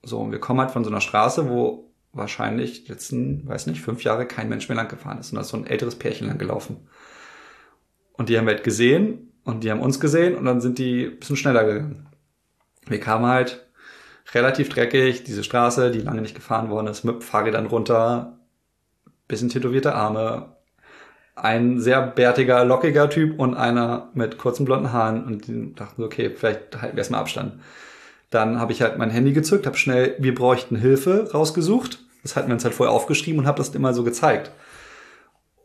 So, und wir kommen halt von so einer Straße, wo wahrscheinlich letzten, weiß nicht, fünf Jahre kein Mensch mehr lang gefahren ist. Und da ist so ein älteres Pärchen lang gelaufen. Und die haben wir halt gesehen und die haben uns gesehen und dann sind die ein bisschen schneller gegangen. Wir kamen halt relativ dreckig, diese Straße, die lange nicht gefahren worden ist, mit Fahrrädern runter, bisschen tätowierte Arme, ein sehr bärtiger, lockiger Typ und einer mit kurzen blonden Haaren und die dachten so, okay, vielleicht halten wir erstmal Abstand. Dann habe ich halt mein Handy gezückt, habe schnell, wir bräuchten Hilfe rausgesucht. Das hatten wir uns halt vorher aufgeschrieben und habe das immer so gezeigt.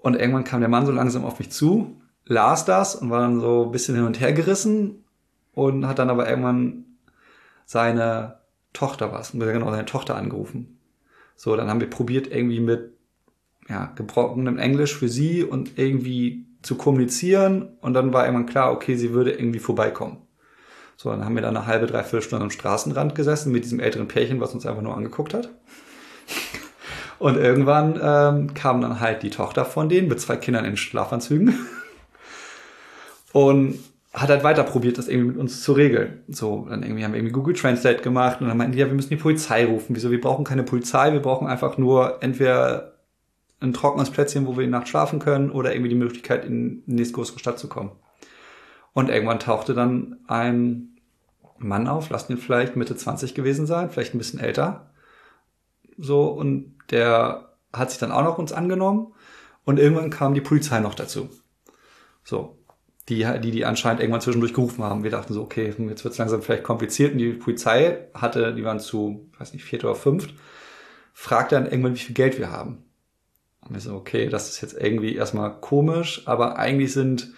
Und irgendwann kam der Mann so langsam auf mich zu, las das und war dann so ein bisschen hin und her gerissen und hat dann aber irgendwann seine Tochter was, genau seine Tochter angerufen. So, dann haben wir probiert irgendwie mit ja, gebrochenem Englisch für sie und irgendwie zu kommunizieren und dann war irgendwann klar, okay, sie würde irgendwie vorbeikommen. So, dann haben wir da eine halbe, dreiviertel Stunde am Straßenrand gesessen mit diesem älteren Pärchen, was uns einfach nur angeguckt hat. Und irgendwann ähm, kam dann halt die Tochter von denen mit zwei Kindern in Schlafanzügen und hat halt weiter probiert, das irgendwie mit uns zu regeln. So, dann irgendwie haben wir irgendwie Google Translate gemacht und dann meinten die, ja, wir müssen die Polizei rufen. Wieso? Wir brauchen keine Polizei, wir brauchen einfach nur entweder ein trockenes Plätzchen, wo wir die Nacht schlafen können oder irgendwie die Möglichkeit, in die nächstgrößere Stadt zu kommen. Und irgendwann tauchte dann ein Mann auf, lasst ihn vielleicht Mitte 20 gewesen sein, vielleicht ein bisschen älter. So, und der hat sich dann auch noch uns angenommen. Und irgendwann kam die Polizei noch dazu. So. Die, die, die anscheinend irgendwann zwischendurch gerufen haben. Wir dachten so, okay, jetzt wird es langsam vielleicht kompliziert. Und die Polizei hatte, die waren zu, weiß nicht, viert oder fünft, fragte dann irgendwann, wie viel Geld wir haben. Und wir so, okay, das ist jetzt irgendwie erstmal komisch, aber eigentlich sind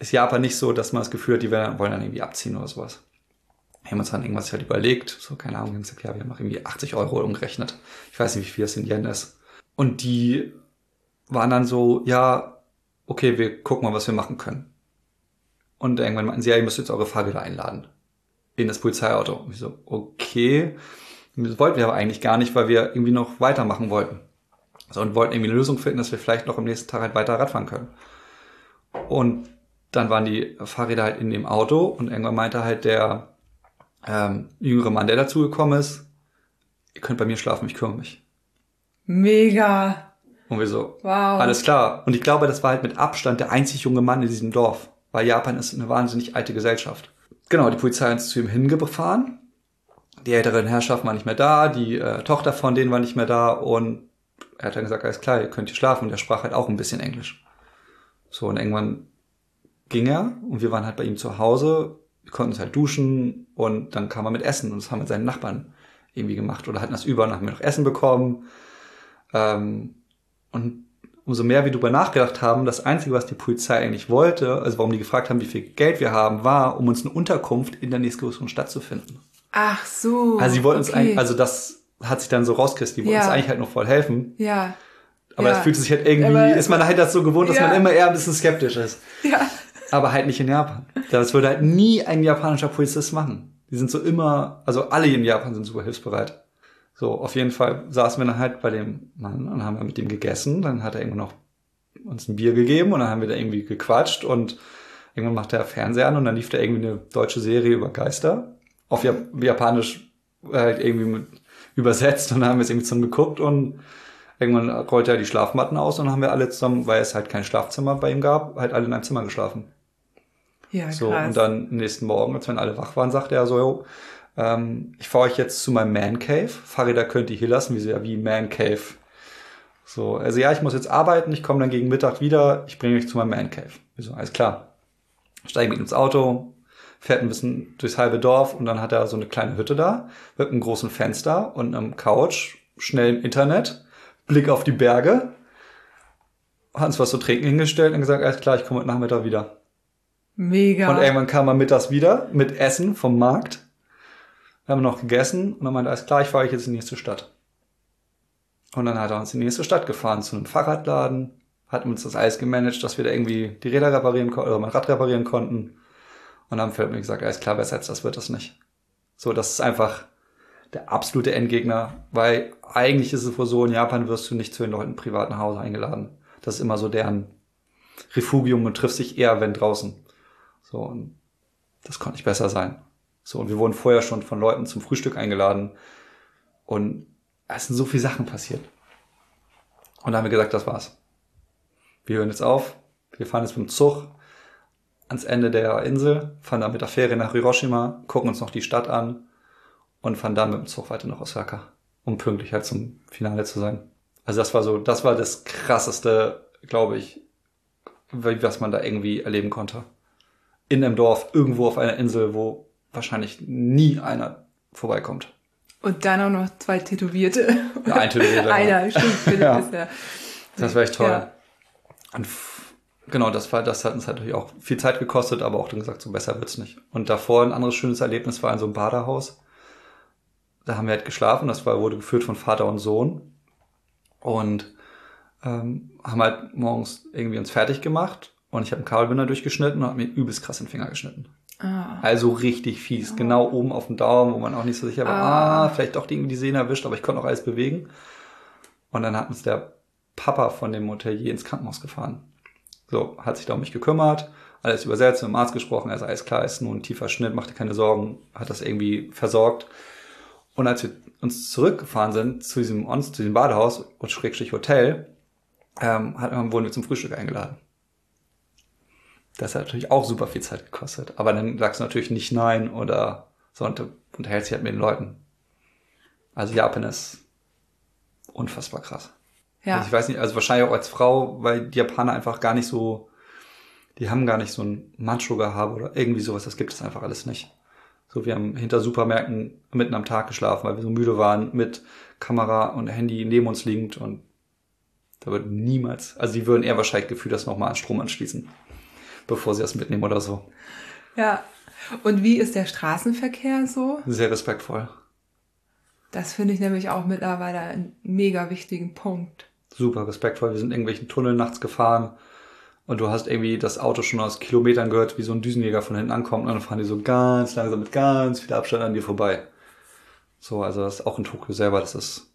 ist Japan nicht so, dass man das Gefühl hat, die wollen dann irgendwie abziehen oder sowas. Wir haben uns dann irgendwas halt überlegt, so keine Ahnung, wir haben gesagt, ja, wir haben irgendwie 80 Euro umgerechnet. Ich weiß nicht, wie viel das in Yen ist. Und die waren dann so, ja, okay, wir gucken mal, was wir machen können. Und irgendwann meinten sie, ja, ihr müsst jetzt eure Fahrräder einladen. In das Polizeiauto. Und ich so, okay. Das wollten wir aber eigentlich gar nicht, weil wir irgendwie noch weitermachen wollten. So, und wollten irgendwie eine Lösung finden, dass wir vielleicht noch am nächsten Tag halt weiter Radfahren können. Und dann waren die Fahrräder halt in dem Auto und irgendwann meinte halt der ähm, jüngere Mann, der dazugekommen ist, ihr könnt bei mir schlafen, ich kümmere mich. Mega. Und wir so, wow. alles klar. Und ich glaube, das war halt mit Abstand der einzig junge Mann in diesem Dorf, weil Japan ist eine wahnsinnig alte Gesellschaft. Genau, die Polizei hat uns zu ihm hingefahren. Die älteren Herrschaften waren nicht mehr da, die äh, Tochter von denen war nicht mehr da und er hat dann gesagt, alles klar, ihr könnt hier schlafen. Und er sprach halt auch ein bisschen Englisch. So, und irgendwann ging er und wir waren halt bei ihm zu Hause. Wir konnten uns halt duschen und dann kam er mit Essen und das haben wir mit seinen Nachbarn irgendwie gemacht oder hatten das über und haben wir noch Essen bekommen. Ähm, und umso mehr wir darüber nachgedacht haben, das Einzige, was die Polizei eigentlich wollte, also warum die gefragt haben, wie viel Geld wir haben, war, um uns eine Unterkunft in der nächstgrößeren Stadt zu finden. Ach so. Also sie wollten okay. uns eigentlich, also das hat sich dann so rausgekriegt, die wollten ja. uns eigentlich halt noch voll helfen. Ja. Aber ja. das fühlt sich halt irgendwie, Aber, ist man halt das so gewohnt, dass ja. man immer eher ein bisschen skeptisch ist. Ja aber halt nicht in Japan. Das würde halt nie ein japanischer Polizist machen. Die sind so immer, also alle in Japan sind super hilfsbereit. So, auf jeden Fall saßen wir dann halt bei dem Mann und haben mit ihm gegessen. Dann hat er irgendwann noch uns ein Bier gegeben und dann haben wir da irgendwie gequatscht und irgendwann macht er Fernseher an und dann lief da irgendwie eine deutsche Serie über Geister. Auf Japanisch halt irgendwie mit übersetzt und dann haben wir es irgendwie zusammen geguckt und irgendwann rollte er die Schlafmatten aus und dann haben wir alle zusammen, weil es halt kein Schlafzimmer bei ihm gab, halt alle in einem Zimmer geschlafen. Ja, so, krass. und dann nächsten Morgen, als wenn alle wach waren, sagte er so, ähm, ich fahre euch jetzt zu meinem Man Cave. Fahrräder könnt ihr hier lassen, wie ja wie Man Cave. So, also ja, ich muss jetzt arbeiten, ich komme dann gegen Mittag wieder, ich bringe euch zu meinem Man Cave. Wieso, alles klar. Steige mit ins Auto, fährt ein bisschen durchs halbe Dorf und dann hat er so eine kleine Hütte da, mit einem großen Fenster und einem Couch, schnell im Internet, Blick auf die Berge, hat uns was zu trinken hingestellt und gesagt, alles klar, ich komme heute Nachmittag wieder. Mega. Und irgendwann kam er mittags wieder mit Essen vom Markt. Wir haben noch gegessen und dann meinte er, alles klar, ich fahre euch jetzt in die nächste Stadt. Und dann hat er uns in die nächste Stadt gefahren, zu einem Fahrradladen, hat uns das alles gemanagt, dass wir da irgendwie die Räder reparieren konnten, oder mein Rad reparieren konnten. Und dann fällt mir gesagt, alles klar, besser als das wird das nicht. So, das ist einfach der absolute Endgegner, weil eigentlich ist es wohl so, in Japan wirst du nicht zu den Leuten privat nach Hause eingeladen. Das ist immer so deren Refugium und triffst dich eher, wenn draußen. So, und das konnte nicht besser sein. So, und wir wurden vorher schon von Leuten zum Frühstück eingeladen. Und es sind so viele Sachen passiert. Und da haben wir gesagt, das war's. Wir hören jetzt auf. Wir fahren jetzt mit dem Zug ans Ende der Insel, fahren dann mit der Fähre nach Hiroshima, gucken uns noch die Stadt an und fahren dann mit dem Zug weiter nach Osaka, um pünktlich halt zum Finale zu sein. Also das war so, das war das krasseste, glaube ich, was man da irgendwie erleben konnte. In einem Dorf, irgendwo auf einer Insel, wo wahrscheinlich nie einer vorbeikommt. Und dann auch noch zwei Tätowierte. Ja, ein Tätowierter. Einer, stimmt, Philipp ja. ist ja. Das war echt toll. Ja. Und genau, das war, das hat uns natürlich auch viel Zeit gekostet, aber auch dann gesagt, so besser wird's nicht. Und davor ein anderes schönes Erlebnis war in so einem Badehaus. Da haben wir halt geschlafen, das war, wurde geführt von Vater und Sohn. Und ähm, haben halt morgens irgendwie uns fertig gemacht und ich habe einen Kabelbinder durchgeschnitten und habe mir übelst krass den Finger geschnitten. Ah. Also richtig fies, oh. genau oben auf dem Daumen, wo man auch nicht so sicher war, ah, ah vielleicht doch irgendwie die Sehne erwischt, aber ich konnte auch alles bewegen. Und dann hat uns der Papa von dem Hotelier ins Krankenhaus gefahren. So, hat sich da um mich gekümmert, alles übersetzt, mit dem Arzt gesprochen, er ist alles klar, ist nur ein tiefer Schnitt, macht dir keine Sorgen, hat das irgendwie versorgt. Und als wir uns zurückgefahren sind zu diesem, zu diesem Badehaus und Schrägstrich Hotel, ähm, hat, wurden wir zum Frühstück eingeladen. Das hat natürlich auch super viel Zeit gekostet. Aber dann sagst du natürlich nicht nein oder so und unterhältst dich halt mit den Leuten. Also Japan ist unfassbar krass. Ja. Also ich weiß nicht, also wahrscheinlich auch als Frau, weil die Japaner einfach gar nicht so, die haben gar nicht so ein Macho-Gehabe oder irgendwie sowas, das gibt es einfach alles nicht. So, wir haben hinter Supermärkten mitten am Tag geschlafen, weil wir so müde waren, mit Kamera und Handy neben uns liegend und da wird niemals, also die würden eher wahrscheinlich gefühlt das nochmal an Strom anschließen, bevor sie das mitnehmen oder so. Ja. Und wie ist der Straßenverkehr so? Sehr respektvoll. Das finde ich nämlich auch mittlerweile einen mega wichtigen Punkt. Super respektvoll. Wir sind in irgendwelchen Tunneln nachts gefahren und du hast irgendwie das Auto schon aus Kilometern gehört, wie so ein Düsenjäger von hinten ankommt und dann fahren die so ganz langsam mit ganz viel Abstand an dir vorbei. So, also das ist auch in Tokio selber, das ist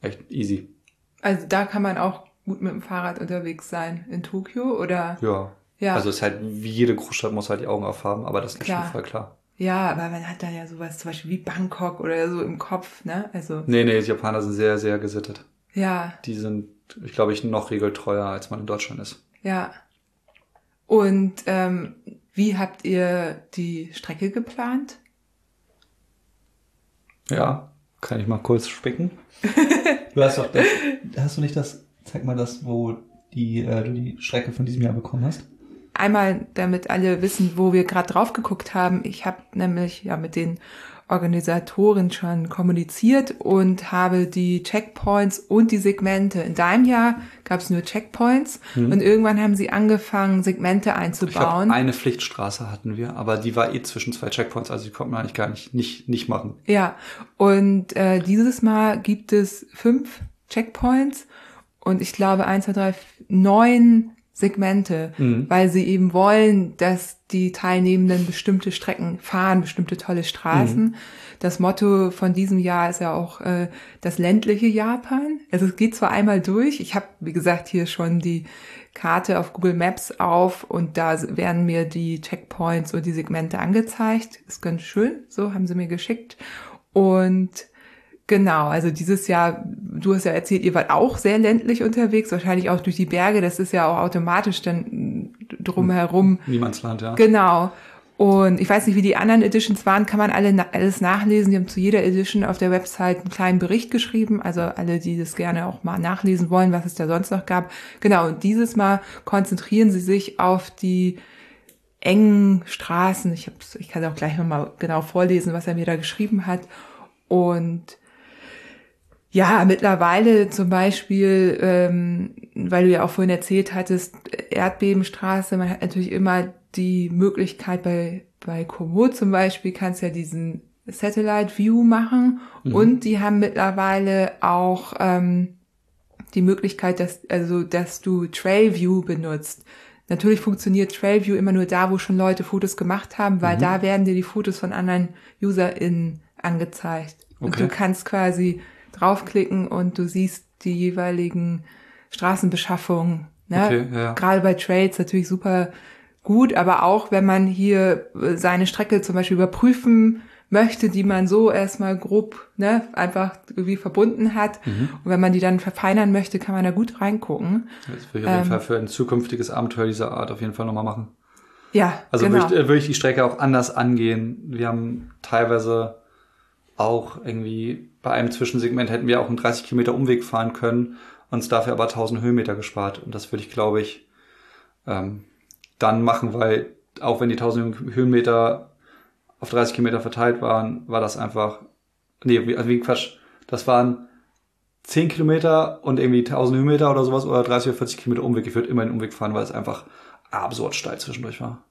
echt easy. Also da kann man auch gut mit dem Fahrrad unterwegs sein in Tokio oder? Ja. Ja. Also es ist halt, wie jede Großstadt muss halt die Augen aufhaben, aber das ist klar. schon voll klar. Ja, aber man hat da ja sowas zum Beispiel wie Bangkok oder so im Kopf, ne? Also. Nee, nee, die Japaner sind sehr, sehr gesittet. Ja. Die sind, ich glaube, ich noch regeltreuer, als man in Deutschland ist. Ja. Und ähm, wie habt ihr die Strecke geplant? Ja, kann ich mal kurz spicken? du hast doch das, hast du nicht das, zeig mal das, wo die, äh, du die Strecke von diesem Jahr bekommen hast? Einmal, damit alle wissen, wo wir gerade drauf geguckt haben. Ich habe nämlich ja mit den Organisatorin schon kommuniziert und habe die Checkpoints und die Segmente. In deinem Jahr gab es nur Checkpoints hm. und irgendwann haben sie angefangen, Segmente einzubauen. Glaub, eine Pflichtstraße hatten wir, aber die war eh zwischen zwei Checkpoints, also die konnte man eigentlich gar nicht, nicht, nicht machen. Ja, und äh, dieses Mal gibt es fünf Checkpoints und ich glaube eins, zwei, drei, neun Segmente, mhm. weil sie eben wollen, dass die Teilnehmenden bestimmte Strecken fahren, bestimmte tolle Straßen. Mhm. Das Motto von diesem Jahr ist ja auch äh, das ländliche Japan. Also es geht zwar einmal durch, ich habe, wie gesagt, hier schon die Karte auf Google Maps auf und da werden mir die Checkpoints und die Segmente angezeigt. Ist ganz schön, so haben sie mir geschickt. Und Genau, also dieses Jahr, du hast ja erzählt, ihr wart auch sehr ländlich unterwegs, wahrscheinlich auch durch die Berge, das ist ja auch automatisch dann drumherum. Niemandsland, ja. Genau. Und ich weiß nicht, wie die anderen Editions waren, kann man alle alles nachlesen. Die haben zu jeder Edition auf der Website einen kleinen Bericht geschrieben. Also alle, die das gerne auch mal nachlesen wollen, was es da sonst noch gab. Genau, und dieses Mal konzentrieren sie sich auf die engen Straßen. Ich, hab's, ich kann auch gleich nochmal genau vorlesen, was er mir da geschrieben hat. Und ja, mittlerweile zum Beispiel, ähm, weil du ja auch vorhin erzählt hattest, Erdbebenstraße, man hat natürlich immer die Möglichkeit bei, bei Komoot zum Beispiel, kannst ja diesen Satellite View machen mhm. und die haben mittlerweile auch ähm, die Möglichkeit, dass, also, dass du Trail View benutzt. Natürlich funktioniert Trail View immer nur da, wo schon Leute Fotos gemacht haben, weil mhm. da werden dir die Fotos von anderen UserInnen angezeigt. Okay. Und du kannst quasi draufklicken und du siehst die jeweiligen Straßenbeschaffungen. Ne? Okay, ja. Gerade bei Trades natürlich super gut, aber auch wenn man hier äh, seine Strecke zum Beispiel überprüfen möchte, die man so erstmal grob, ne, einfach irgendwie verbunden hat. Mhm. Und wenn man die dann verfeinern möchte, kann man da gut reingucken. Das würde ich auf jeden ähm, Fall für ein zukünftiges Abenteuer dieser Art auf jeden Fall nochmal machen. Ja, Also genau. würde, ich, würde ich die Strecke auch anders angehen. Wir haben teilweise auch irgendwie bei einem Zwischensegment hätten wir auch einen 30 Kilometer Umweg fahren können, uns dafür aber 1000 Höhenmeter gespart. Und das würde ich, glaube ich, ähm, dann machen, weil auch wenn die 1000 Höhenmeter auf 30 Kilometer verteilt waren, war das einfach, nee, also wie Quatsch, das waren 10 Kilometer und irgendwie 1000 Höhenmeter oder sowas oder 30 oder 40 Kilometer Umweg. Ich würde immer den Umweg fahren, weil es einfach absurd steil zwischendurch war.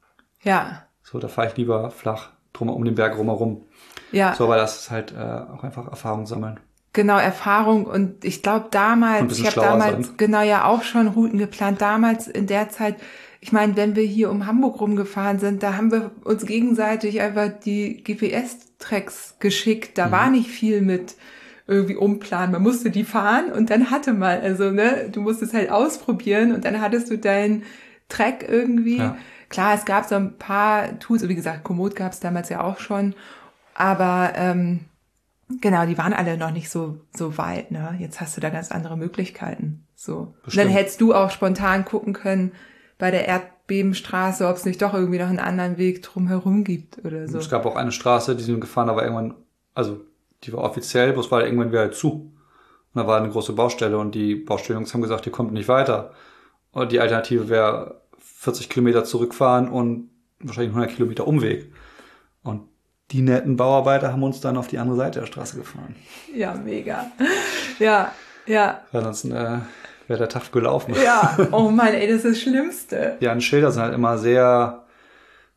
Ja. So, da fahre ich lieber flach drum um den Berg rumherum. Ja. So, weil das ist halt äh, auch einfach Erfahrung sammeln. Genau, Erfahrung und ich glaube damals, ich habe damals sein. genau ja auch schon Routen geplant. Damals in der Zeit, ich meine, wenn wir hier um Hamburg rumgefahren sind, da haben wir uns gegenseitig einfach die GPS-Tracks geschickt. Da mhm. war nicht viel mit irgendwie umplanen. Man musste die fahren und dann hatte man, also ne, du musstest halt ausprobieren und dann hattest du deinen Track irgendwie. Ja. Klar, es gab so ein paar Tools, wie gesagt, Komoot gab es damals ja auch schon, aber ähm, genau, die waren alle noch nicht so so weit. Ne? Jetzt hast du da ganz andere Möglichkeiten. So, und dann hättest du auch spontan gucken können bei der Erdbebenstraße, ob es nicht doch irgendwie noch einen anderen Weg drumherum gibt oder so. Es gab auch eine Straße, die sind gefahren, aber irgendwann, also die war offiziell, bloß war irgendwann wieder zu. Und da war eine große Baustelle und die Baustellungs haben gesagt, ihr kommt nicht weiter. Und die Alternative wäre 40 Kilometer zurückfahren und wahrscheinlich 100 Kilometer Umweg. Und die netten Bauarbeiter haben uns dann auf die andere Seite der Straße gefahren. Ja, mega. Ja, ja. Ansonsten äh, wäre der Tag gelaufen. Ja, oh Mann, ey, das ist das Schlimmste. Ja, und Schilder sind halt immer sehr,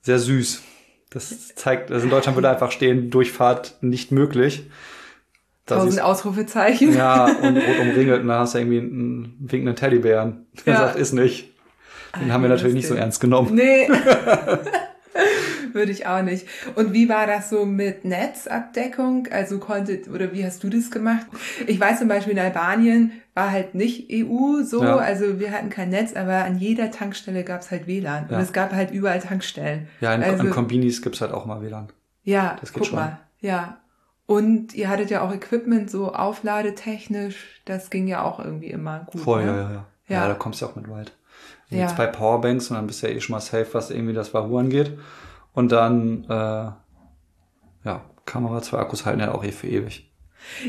sehr süß. Das zeigt, also in Deutschland würde einfach stehen, Durchfahrt nicht möglich. Tausend Ausrufezeichen. Ja, und rot umringelt und da hast du irgendwie einen winkenden Teddybären. Der ja. sagt, ist nicht. Den haben wir natürlich nicht so ernst genommen. Nee. Würde ich auch nicht. Und wie war das so mit Netzabdeckung? Also konntet, oder wie hast du das gemacht? Ich weiß zum Beispiel in Albanien war halt nicht EU so, ja. also wir hatten kein Netz, aber an jeder Tankstelle gab es halt WLAN. Ja. Und es gab halt überall Tankstellen. Ja, in, also, in Kombinis gibt's halt auch mal WLAN. Ja, das geht guck schon. mal. Ja. Und ihr hattet ja auch Equipment so aufladetechnisch, das ging ja auch irgendwie immer gut. Voll, ne? ja, ja, ja. Ja, da kommst du auch mit weit ja. zwei Powerbanks und dann bist du ja eh schon mal safe, was irgendwie das Wahoo angeht. Und dann, äh, ja, Kamera, zwei Akkus halten ja auch eh für ewig.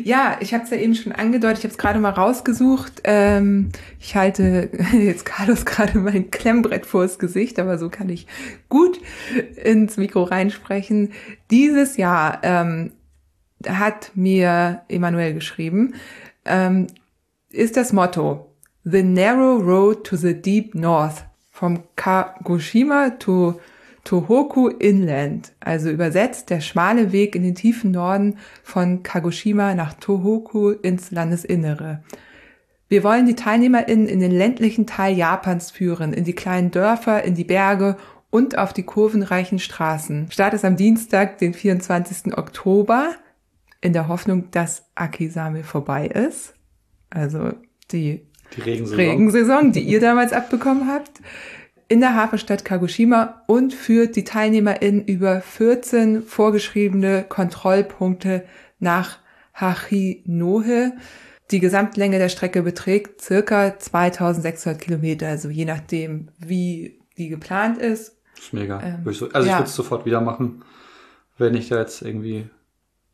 Ja, ich habe es ja eben schon angedeutet, ich habe es gerade mal rausgesucht. Ähm, ich halte jetzt Carlos gerade mein Klemmbrett vors Gesicht, aber so kann ich gut ins Mikro reinsprechen. Dieses Jahr ähm, hat mir Emanuel geschrieben, ähm, ist das Motto, The Narrow Road to the Deep North from Kagoshima to Tohoku Inland, also übersetzt der schmale Weg in den tiefen Norden von Kagoshima nach Tohoku ins Landesinnere. Wir wollen die TeilnehmerInnen in den ländlichen Teil Japans führen, in die kleinen Dörfer, in die Berge und auf die kurvenreichen Straßen. Start ist am Dienstag, den 24. Oktober, in der Hoffnung, dass Akisame vorbei ist. Also die die Regensaison. Regensaison, die ihr damals abbekommen habt, in der Hafenstadt Kagoshima und führt die TeilnehmerInnen über 14 vorgeschriebene Kontrollpunkte nach Hachinohe. Die Gesamtlänge der Strecke beträgt circa 2600 Kilometer, also je nachdem, wie die geplant ist. Das ist mega. Ähm, also ja. ich würde es sofort wieder machen, wenn ich da jetzt irgendwie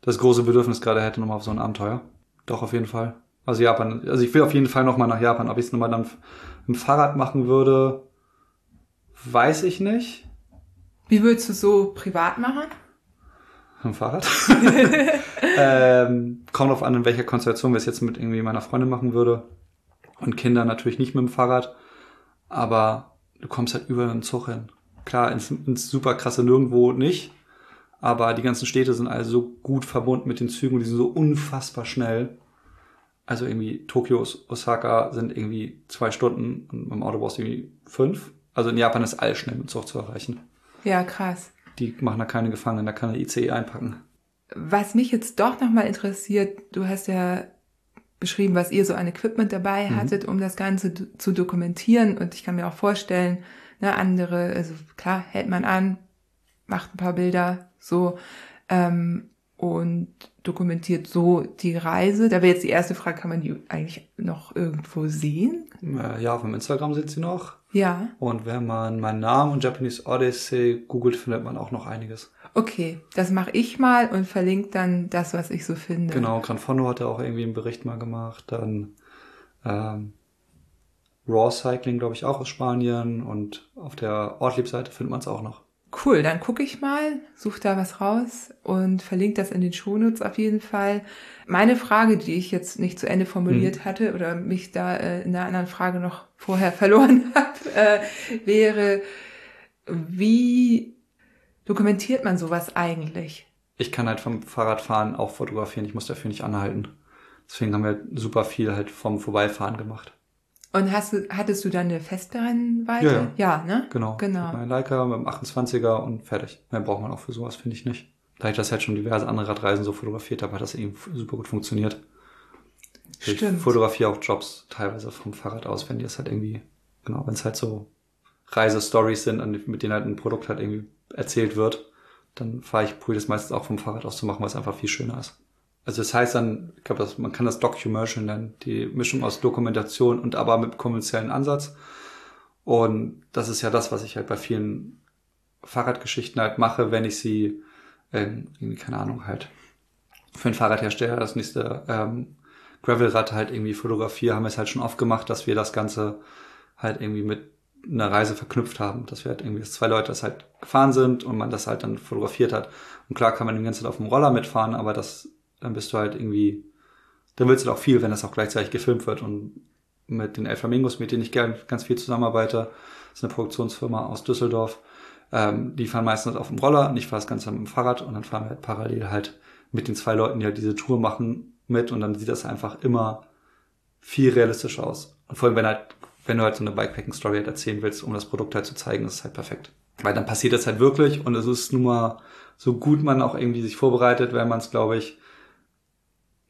das große Bedürfnis gerade hätte, nochmal auf so ein Abenteuer. Doch, auf jeden Fall. Also Japan. Also ich will auf jeden Fall nochmal nach Japan. Ob ich es nochmal dann im Fahrrad machen würde, weiß ich nicht. Wie würdest du so privat machen? Im Fahrrad. ähm, kommt auf an, in welcher Konstellation wir es jetzt mit irgendwie meiner Freundin machen würde. Und Kinder natürlich nicht mit dem Fahrrad. Aber du kommst halt überall im Zug hin. Klar, ins, ins super krasse Nirgendwo nicht. Aber die ganzen Städte sind also gut verbunden mit den Zügen und die sind so unfassbar schnell. Also irgendwie Tokio, Osaka sind irgendwie zwei Stunden und beim Auto brauchst du irgendwie fünf. Also in Japan ist alles schnell mit Zug zu erreichen. Ja, krass. Die machen da keine Gefangenen, da kann der ICE einpacken. Was mich jetzt doch nochmal interessiert, du hast ja beschrieben, was ihr so an Equipment dabei mhm. hattet, um das Ganze zu dokumentieren. Und ich kann mir auch vorstellen, ne, andere, also klar, hält man an, macht ein paar Bilder, so. Ähm, und dokumentiert so die Reise. Da wäre jetzt die erste Frage, kann man die eigentlich noch irgendwo sehen? Ja, auf dem Instagram sind sie noch. Ja. Und wenn man meinen Namen und Japanese Odyssey googelt, findet man auch noch einiges. Okay, das mache ich mal und verlinke dann das, was ich so finde. Genau, Granfondo hat er auch irgendwie einen Bericht mal gemacht. Dann ähm, Raw Cycling, glaube ich, auch aus Spanien. Und auf der Ortlieb-Seite findet man es auch noch. Cool, dann gucke ich mal, suche da was raus und verlinke das in den Shownotes auf jeden Fall. Meine Frage, die ich jetzt nicht zu Ende formuliert hm. hatte oder mich da äh, in einer anderen Frage noch vorher verloren habe, äh, wäre, wie dokumentiert man sowas eigentlich? Ich kann halt vom Fahrradfahren auch fotografieren, ich muss dafür nicht anhalten. Deswegen haben wir super viel halt vom Vorbeifahren gemacht. Und hast du, hattest du dann eine Festbrennweite? Ja, ja. ja ne? Genau. genau. Meinem Leica, mit dem 28er und fertig. Mehr braucht man auch für sowas, finde ich nicht. Da ich das halt schon diverse andere Radreisen so fotografiert habe, hat das eben super gut funktioniert. Stimmt. Ich fotografiere auch Jobs teilweise vom Fahrrad aus, wenn die das halt irgendwie, genau, wenn es halt so Reisestories sind, mit denen halt ein Produkt halt irgendwie erzählt wird, dann fahre ich, probiere das meistens auch vom Fahrrad aus zu machen, weil es einfach viel schöner ist. Also das heißt dann, ich glaube, man kann das Documercial nennen, die Mischung aus Dokumentation und aber mit kommerziellen Ansatz. Und das ist ja das, was ich halt bei vielen Fahrradgeschichten halt mache, wenn ich sie, ähm, irgendwie, keine Ahnung, halt für einen Fahrradhersteller das nächste ähm, Gravelrad halt irgendwie fotografiere, haben wir es halt schon oft gemacht, dass wir das Ganze halt irgendwie mit einer Reise verknüpft haben, dass wir halt irgendwie zwei Leute das halt gefahren sind und man das halt dann fotografiert hat. Und klar kann man die ganze Zeit auf dem Roller mitfahren, aber das dann bist du halt irgendwie, dann willst du halt auch viel, wenn das auch gleichzeitig gefilmt wird. Und mit den El Flamingos, mit denen ich gern, ganz viel zusammenarbeite, das ist eine Produktionsfirma aus Düsseldorf, ähm, die fahren meistens auf dem Roller und ich fahre das Ganze mit dem Fahrrad und dann fahren wir halt parallel halt mit den zwei Leuten, die halt diese Tour machen, mit und dann sieht das einfach immer viel realistischer aus. Und vor allem, wenn halt, wenn du halt so eine Bikepacking-Story halt erzählen willst, um das Produkt halt zu zeigen, ist es halt perfekt. Weil dann passiert das halt wirklich und es ist nun mal so gut man auch irgendwie sich vorbereitet, wenn man es, glaube ich,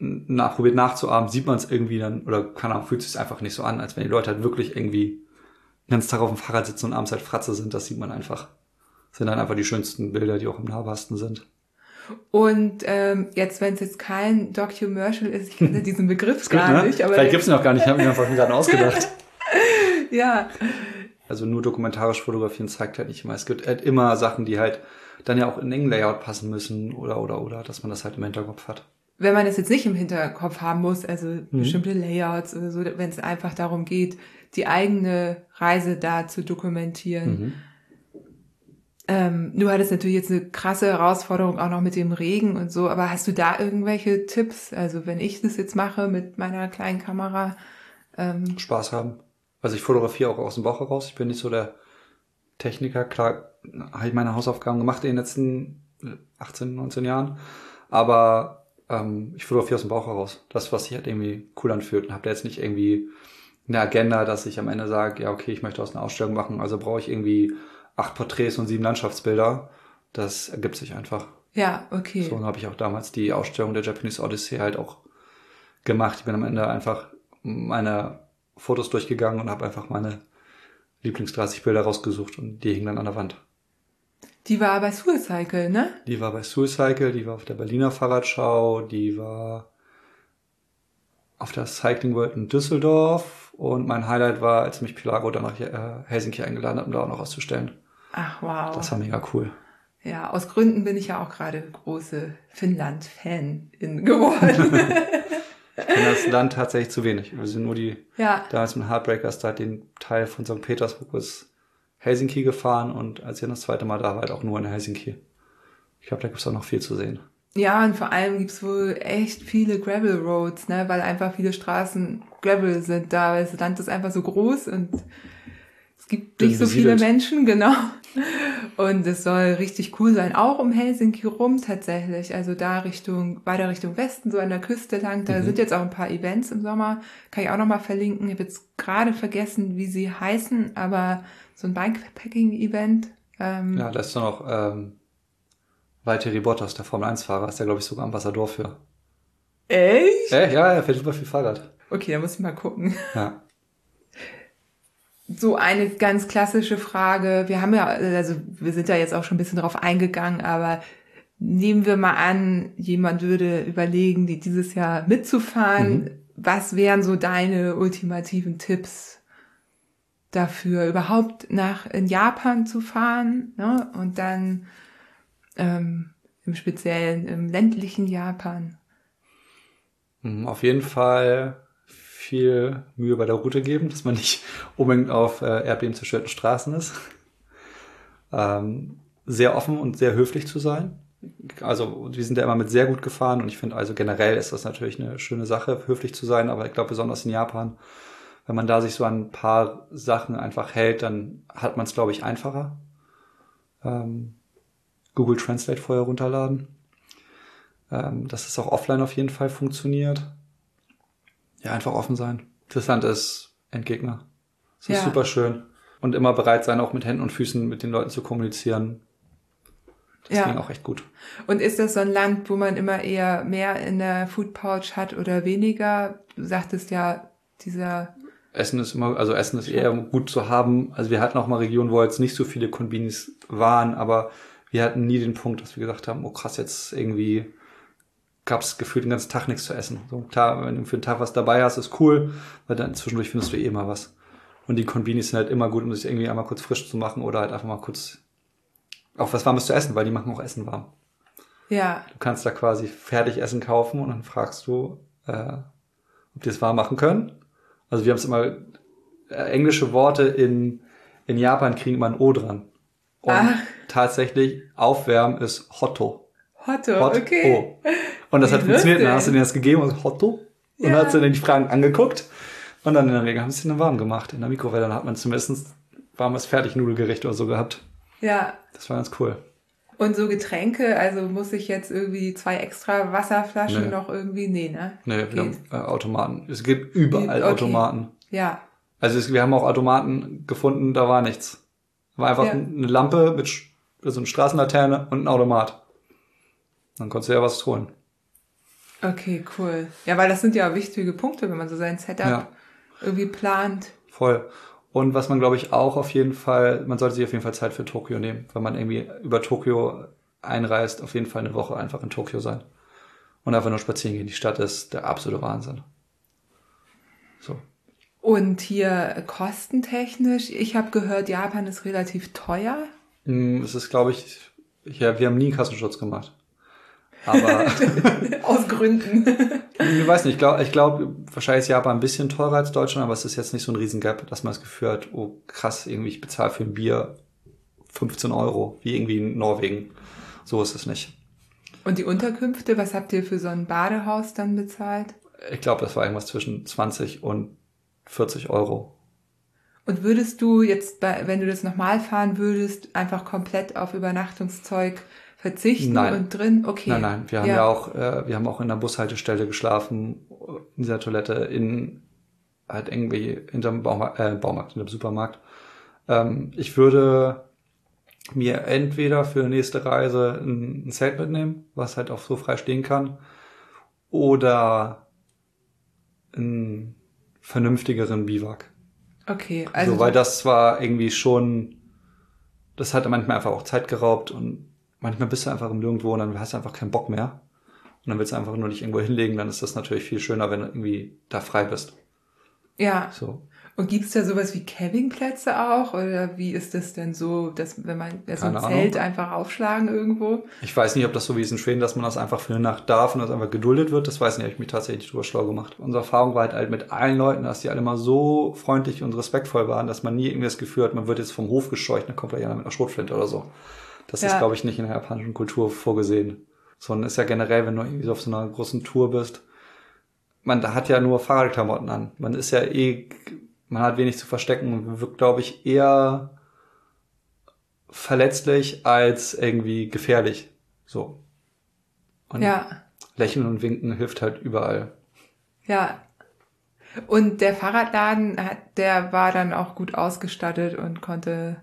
nachprobiert nachzuahmen, sieht man es irgendwie dann, oder keine Ahnung, fühlt es sich einfach nicht so an, als wenn die Leute halt wirklich irgendwie den ganzen Tag auf dem Fahrrad sitzen und abends halt Fratze sind, das sieht man einfach. Das sind dann einfach die schönsten Bilder, die auch im nahbarsten sind. Und ähm, jetzt, wenn es jetzt kein Documercial ist, ich kenne diesen Begriff gar gut, ne? nicht. Aber Vielleicht gibt's ihn noch gar nicht, ich habe mir einfach gerade ausgedacht. ja. Also nur dokumentarisch fotografieren zeigt halt nicht immer. Es gibt halt immer Sachen, die halt dann ja auch in engen Layout passen müssen oder oder oder, dass man das halt im Hinterkopf hat wenn man das jetzt nicht im Hinterkopf haben muss, also mhm. bestimmte Layouts oder so, wenn es einfach darum geht, die eigene Reise da zu dokumentieren. Mhm. Ähm, du hattest natürlich jetzt eine krasse Herausforderung auch noch mit dem Regen und so, aber hast du da irgendwelche Tipps? Also wenn ich das jetzt mache mit meiner kleinen Kamera. Ähm Spaß haben. Also ich fotografiere auch aus dem Bauch heraus. Ich bin nicht so der Techniker. Klar, habe ich meine Hausaufgaben gemacht in den letzten 18, 19 Jahren. Aber ähm, ich fotografiere aus dem Bauch heraus. Das, was sich halt irgendwie cool anfühlt. Und habe da jetzt nicht irgendwie eine Agenda, dass ich am Ende sage, ja, okay, ich möchte aus einer Ausstellung machen, also brauche ich irgendwie acht Porträts und sieben Landschaftsbilder. Das ergibt sich einfach. Ja, okay. So habe ich auch damals die Ausstellung der Japanese Odyssey halt auch gemacht. Ich bin am Ende einfach meine Fotos durchgegangen und habe einfach meine Lieblings 30 Bilder rausgesucht und die hingen dann an der Wand. Die war bei Suicycle, ne? Die war bei Suicycle, die war auf der Berliner Fahrradschau, die war auf der Cycling World in Düsseldorf und mein Highlight war, als mich Pilago dann nach äh, Helsinki eingeladen hat, um da auch noch auszustellen. Ach wow. Das war mega cool. Ja, aus Gründen bin ich ja auch gerade große Finnland-Fan geworden. ich kenne das Land tatsächlich zu wenig. Wir sind nur die, ja. damals mit Heartbreakers, da den Teil von St. Petersburg bis Helsinki gefahren und als ich das zweite Mal da war, halt auch nur in Helsinki. Ich glaube, da gibt's auch noch viel zu sehen. Ja, und vor allem gibt's wohl echt viele Gravel Roads, ne, weil einfach viele Straßen Gravel sind da, weil das Land ist einfach so groß und gibt nicht so viele Menschen, genau. Und es soll richtig cool sein, auch um Helsinki rum tatsächlich. Also da Richtung, weiter Richtung Westen, so an der Küste lang. Da mhm. sind jetzt auch ein paar Events im Sommer. Kann ich auch nochmal verlinken. Ich habe jetzt gerade vergessen, wie sie heißen, aber so ein Bikepacking-Event. Ähm, ja, da ist noch ähm, Valtteri Bottas, der Formel-1-Fahrer, ist der, glaube ich, sogar Ambassador für. Echt? Äh, ja, er fährt super viel Fahrrad. Okay, da muss ich mal gucken. Ja. So eine ganz klassische Frage. Wir haben ja, also wir sind ja jetzt auch schon ein bisschen drauf eingegangen, aber nehmen wir mal an, jemand würde überlegen, die dieses Jahr mitzufahren. Mhm. Was wären so deine ultimativen Tipps dafür, überhaupt nach in Japan zu fahren ne? und dann ähm, im speziellen im ländlichen Japan? Mhm, auf jeden Fall viel Mühe bei der Route geben, dass man nicht unbedingt auf äh, Erdbeben zerstörten Straßen ist. Ähm, sehr offen und sehr höflich zu sein. Also wir sind ja immer mit sehr gut gefahren und ich finde also generell ist das natürlich eine schöne Sache, höflich zu sein, aber ich glaube besonders in Japan, wenn man da sich so an ein paar Sachen einfach hält, dann hat man es, glaube ich, einfacher. Ähm, Google Translate vorher runterladen. Ähm, dass es auch offline auf jeden Fall funktioniert. Ja, einfach offen sein. Das Land ist Endgegner. Es ist ja. super schön. Und immer bereit sein, auch mit Händen und Füßen mit den Leuten zu kommunizieren. Das ja. ging auch echt gut. Und ist das so ein Land, wo man immer eher mehr in der Food Pouch hat oder weniger? Du sagtest ja, dieser Essen ist immer, also Essen ist eher gut zu haben. Also wir hatten auch mal Regionen, wo jetzt nicht so viele Konbinis waren, aber wir hatten nie den Punkt, dass wir gesagt haben, oh krass, jetzt irgendwie gab es gefühlt den ganzen Tag nichts zu essen. So klar, wenn du für den Tag was dabei hast, ist cool, weil dann zwischendurch findest du eh mal was. Und die Konbinis sind halt immer gut, um sich irgendwie einmal kurz frisch zu machen oder halt einfach mal kurz auch was Warmes zu essen, weil die machen auch Essen warm. Ja. Du kannst da quasi fertig Essen kaufen und dann fragst du, äh, ob die es warm machen können. Also wir haben es immer, äh, englische Worte in, in Japan kriegen immer ein O dran. Und Ach. tatsächlich aufwärmen ist Hotto. Hotto, Hot okay. -O. Und das Wie hat funktioniert. Dann hast du denen das gegeben und Hotto. Ja. Und dann hast du dann die Fragen angeguckt. Und dann in der Regel haben sie dann warm gemacht. In der Mikrowelle dann hat man zumindest warmes Fertignudelgericht oder so gehabt. Ja. Das war ganz cool. Und so Getränke, also muss ich jetzt irgendwie zwei extra Wasserflaschen nee. noch irgendwie, nee, ne? Nee, wir haben äh, Automaten. Es gibt überall okay. Automaten. Ja. Also es, wir haben auch Automaten gefunden, da war nichts. War einfach ja. eine Lampe mit so eine Straßenlaterne und ein Automat. Dann konntest du ja was holen. Okay, cool. Ja, weil das sind ja wichtige Punkte, wenn man so sein Setup ja. irgendwie plant. Voll. Und was man, glaube ich, auch auf jeden Fall, man sollte sich auf jeden Fall Zeit für Tokio nehmen, wenn man irgendwie über Tokio einreist, auf jeden Fall eine Woche einfach in Tokio sein. Und einfach nur spazieren gehen. Die Stadt ist der absolute Wahnsinn. So. Und hier kostentechnisch, ich habe gehört, Japan ist relativ teuer. Mm, es ist, glaube ich, ja, wir haben nie Kassenschutz gemacht. Aber aus Gründen. ich weiß nicht, ich glaube, ich glaub, wahrscheinlich ist Japan ein bisschen teurer als Deutschland, aber es ist jetzt nicht so ein Riesengap, dass man das Gefühl hat, oh krass, irgendwie ich bezahle für ein Bier 15 Euro, wie irgendwie in Norwegen. So ist es nicht. Und die Unterkünfte, was habt ihr für so ein Badehaus dann bezahlt? Ich glaube, das war irgendwas zwischen 20 und 40 Euro. Und würdest du jetzt, wenn du das nochmal fahren würdest, einfach komplett auf Übernachtungszeug verzichten nein. und drin? Okay. Nein, nein. Wir haben ja, ja auch, äh, wir haben auch in der Bushaltestelle geschlafen, in dieser Toilette, in halt irgendwie hinterm Bauma äh, Baumarkt, hinterm Supermarkt. Ähm, ich würde mir entweder für die nächste Reise ein, ein Zelt mitnehmen, was halt auch so frei stehen kann, oder einen vernünftigeren Biwak. Okay, also. So, weil das war irgendwie schon, das hat manchmal einfach auch Zeit geraubt und manchmal bist du einfach im Nirgendwo und dann hast du einfach keinen Bock mehr. Und dann willst du einfach nur dich irgendwo hinlegen, dann ist das natürlich viel schöner, wenn du irgendwie da frei bist. Ja. So. Und gibt's da sowas wie Campingplätze auch? Oder wie ist das denn so, dass wenn man so ein Zelt Ahnung. einfach aufschlagen irgendwo? Ich weiß nicht, ob das so wie ist in Schweden, dass man das einfach für eine Nacht darf und das einfach geduldet wird. Das weiß nicht, habe ich mich tatsächlich drüber schlau gemacht. Unsere Erfahrung war halt, halt mit allen Leuten, dass die alle mal so freundlich und respektvoll waren, dass man nie irgendwie das Gefühl hat, man wird jetzt vom Hof gescheucht, dann kommt da jemand mit einer Schrotflinte oder so. Das ja. ist, glaube ich, nicht in der japanischen Kultur vorgesehen. Sondern ist ja generell, wenn du irgendwie so auf so einer großen Tour bist, man hat ja nur Fahrradklamotten an. Man ist ja eh, man hat wenig zu verstecken und wirkt, glaube ich, eher verletzlich als irgendwie gefährlich. So. Und ja. Lächeln und Winken hilft halt überall. Ja. Und der Fahrradladen, der war dann auch gut ausgestattet und konnte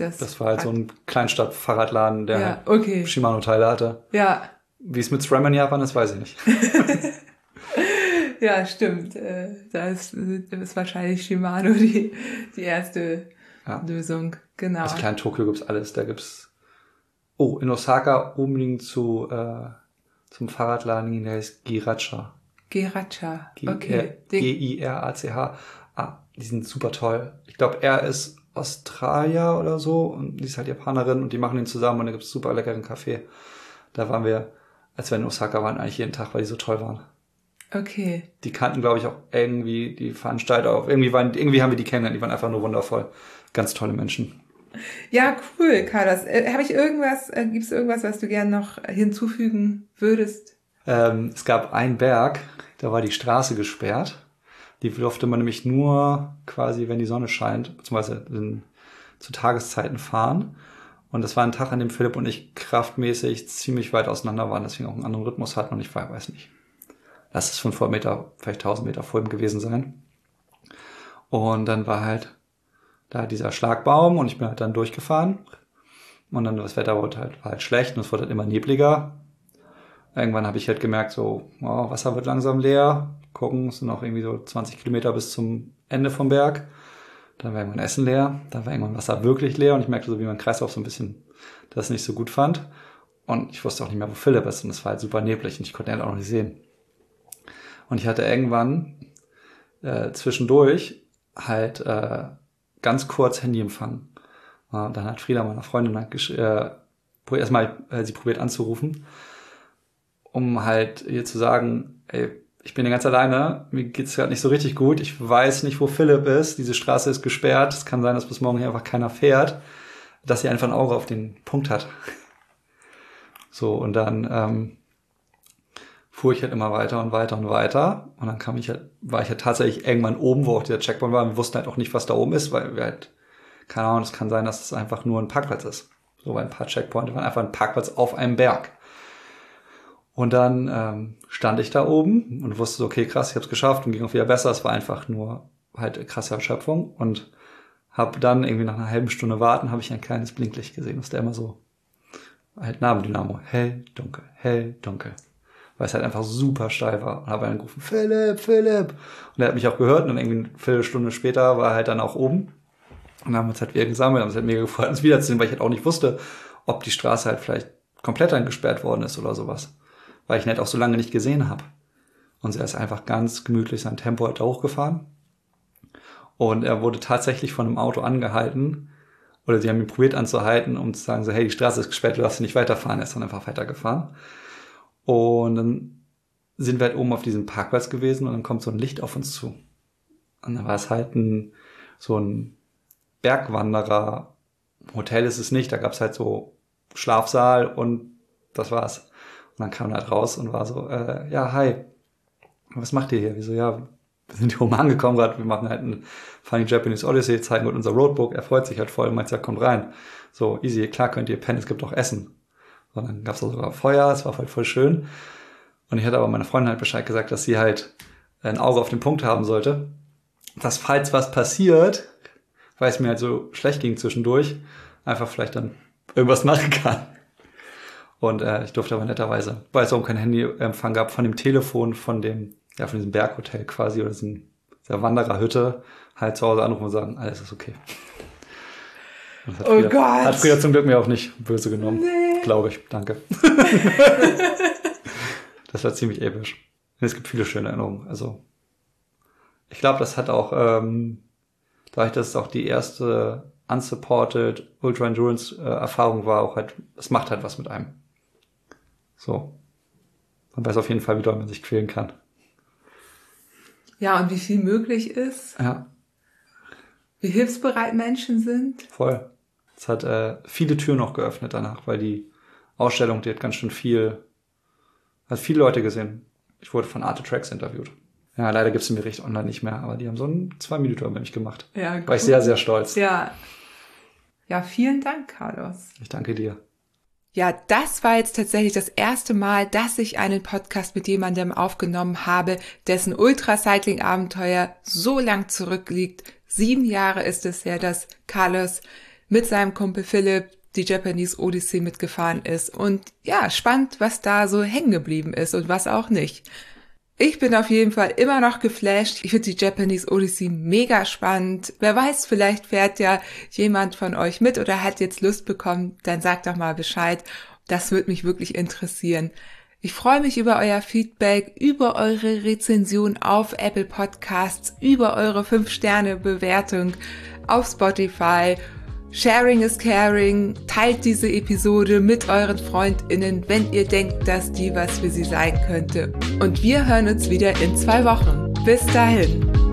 das, das war halt so ein Kleinstadt-Fahrradladen, der ja, okay. Shimano-Teile hatte. Ja. Wie es mit SRAM in Japan ist, weiß ich nicht. ja, stimmt. Äh, da ist, ist wahrscheinlich Shimano die, die erste ja. Lösung. Genau. Aus Klein Tokio gibt's alles. Da gibt's Oh, in Osaka unbedingt zu, äh, zum Fahrradladen gehen, der heißt Giracha. Giracha, okay. G-I-R-A-C-H. Ah, die sind super toll. Ich glaube, er ist Australier oder so und die ist halt Japanerin und die machen den zusammen und da gibt's super leckeren Kaffee. Da waren wir, als wir in Osaka waren, eigentlich jeden Tag, weil die so toll waren. Okay. Die kannten, glaube ich, auch irgendwie die Veranstalter auch. Irgendwie, waren, irgendwie haben wir die kennengelernt, die waren einfach nur wundervoll. Ganz tolle Menschen. Ja, cool, Carlos. Äh, Habe ich irgendwas, äh, gibt es irgendwas, was du gerne noch hinzufügen würdest? Ähm, es gab einen Berg, da war die Straße gesperrt. Die durfte man nämlich nur quasi, wenn die Sonne scheint, beziehungsweise in, zu Tageszeiten fahren. Und das war ein Tag, an dem Philipp und ich kraftmäßig ziemlich weit auseinander waren, deswegen auch einen anderen Rhythmus hatten und ich weiß nicht. Lass es 500 Meter, vielleicht 1000 Meter vor ihm gewesen sein. Und dann war halt da dieser Schlagbaum und ich bin halt dann durchgefahren. Und dann das Wetter wurde halt, war halt schlecht und es wurde halt immer nebliger. Irgendwann habe ich halt gemerkt, so, oh, Wasser wird langsam leer. Gucken, es sind noch irgendwie so 20 Kilometer bis zum Ende vom Berg. Dann war irgendwann Essen leer. Dann war irgendwann Wasser wirklich leer und ich merkte so, wie mein Kreislauf so ein bisschen das nicht so gut fand. Und ich wusste auch nicht mehr, wo Philipp ist und es war halt super neblig und ich konnte ihn auch noch nicht sehen. Und ich hatte irgendwann äh, zwischendurch halt äh, ganz kurz Handyempfang. Äh, dann hat Frieda, meiner Freundin, halt äh, erstmal äh, sie probiert anzurufen, um halt ihr zu sagen, ey, ich bin ja ganz alleine, mir geht's gerade nicht so richtig gut, ich weiß nicht, wo Philipp ist, diese Straße ist gesperrt, es kann sein, dass bis morgen hier einfach keiner fährt, dass sie einfach ein Auge auf den Punkt hat. So, und dann ähm, fuhr ich halt immer weiter und weiter und weiter. Und dann kam ich halt, war ich halt tatsächlich irgendwann oben, wo auch der Checkpoint war. Wir wussten halt auch nicht, was da oben ist, weil wir halt, keine Ahnung, es kann sein, dass es einfach nur ein Parkplatz ist. So, weil ein paar Checkpoints waren einfach ein Parkplatz auf einem Berg. Und dann ähm, stand ich da oben und wusste, okay, krass, ich habe es geschafft und ging auch wieder besser. Es war einfach nur halt krasse Erschöpfung und habe dann irgendwie nach einer halben Stunde warten, habe ich ein kleines Blinklicht gesehen, das der immer so halt Nabendynamo, hell, dunkel, hell, dunkel weil es halt einfach super steil war. Und habe dann gerufen, Philipp, Philipp. Und er hat mich auch gehört und dann irgendwie eine Viertelstunde später war er halt dann auch oben. Und dann haben wir uns halt wieder gesammelt, haben uns halt mega gefreut, uns wiederzusehen, weil ich halt auch nicht wusste, ob die Straße halt vielleicht komplett eingesperrt worden ist oder sowas. Weil ich halt auch so lange nicht gesehen habe. Und er ist einfach ganz gemütlich sein Tempo halt da hochgefahren. Und er wurde tatsächlich von einem Auto angehalten. Oder sie haben ihn probiert anzuhalten, um zu sagen so, hey, die Straße ist gesperrt, du darfst nicht weiterfahren. Er ist dann einfach weitergefahren. Und dann sind wir halt oben auf diesem Parkplatz gewesen und dann kommt so ein Licht auf uns zu. Und dann war es halt ein, so ein Bergwanderer. Hotel ist es nicht, da gab es halt so Schlafsaal und das war's. Und dann kam er halt raus und war so, äh, ja, hi, was macht ihr hier? Wieso, ja, wir sind hier oben angekommen gerade, wir machen halt ein Funny Japanese Odyssey, zeigen mit unser Roadbook, er freut sich halt voll, meint, ja, kommt rein. So, easy, klar könnt ihr pennen, es gibt auch Essen. Und dann gab es sogar Feuer, es war halt voll schön. Und ich hatte aber meiner Freundin halt Bescheid gesagt, dass sie halt ein Auge auf den Punkt haben sollte. Dass falls was passiert, weil es mir halt so schlecht ging zwischendurch, einfach vielleicht dann irgendwas machen kann. Und äh, ich durfte aber netterweise, weil es auch kein Handyempfang gab, von dem Telefon von dem, ja, von diesem Berghotel quasi oder diesem, dieser Wandererhütte halt zu Hause anrufen und sagen, alles ist okay. oh Frieda, Gott. Hat Frieda zum Glück mir auch nicht böse genommen. Nee. Glaube ich. Danke. das war ziemlich episch. Es gibt viele schöne Erinnerungen. Also, ich glaube, das hat auch, ähm, dadurch, dass es auch die erste unsupported Ultra Endurance äh, Erfahrung war, auch halt, es macht halt was mit einem. So. Man weiß auf jeden Fall, wie doll man sich quälen kann. Ja, und wie viel möglich ist. Ja. Wie hilfsbereit Menschen sind. Voll. Es hat äh, viele Türen noch geöffnet danach, weil die Ausstellung, die hat ganz schön viel, hat viele Leute gesehen. Ich wurde von Arte Tracks interviewt. Ja, leider gibt's den Bericht online nicht mehr, aber die haben so einen zwei Minuten über mich gemacht. Ja, cool. War ich sehr, sehr stolz. Ja. Ja, vielen Dank, Carlos. Ich danke dir. Ja, das war jetzt tatsächlich das erste Mal, dass ich einen Podcast mit jemandem aufgenommen habe, dessen Ultracycling-Abenteuer so lang zurückliegt. Sieben Jahre ist es her, dass Carlos mit seinem Kumpel Philipp die Japanese Odyssey mitgefahren ist. Und ja, spannend, was da so hängen geblieben ist und was auch nicht. Ich bin auf jeden Fall immer noch geflasht. Ich finde die Japanese Odyssey mega spannend. Wer weiß, vielleicht fährt ja jemand von euch mit oder hat jetzt Lust bekommen, dann sagt doch mal Bescheid. Das würde mich wirklich interessieren. Ich freue mich über euer Feedback, über eure Rezension auf Apple Podcasts, über eure 5-Sterne-Bewertung auf Spotify Sharing is caring. Teilt diese Episode mit euren FreundInnen, wenn ihr denkt, dass die was für sie sein könnte. Und wir hören uns wieder in zwei Wochen. Bis dahin.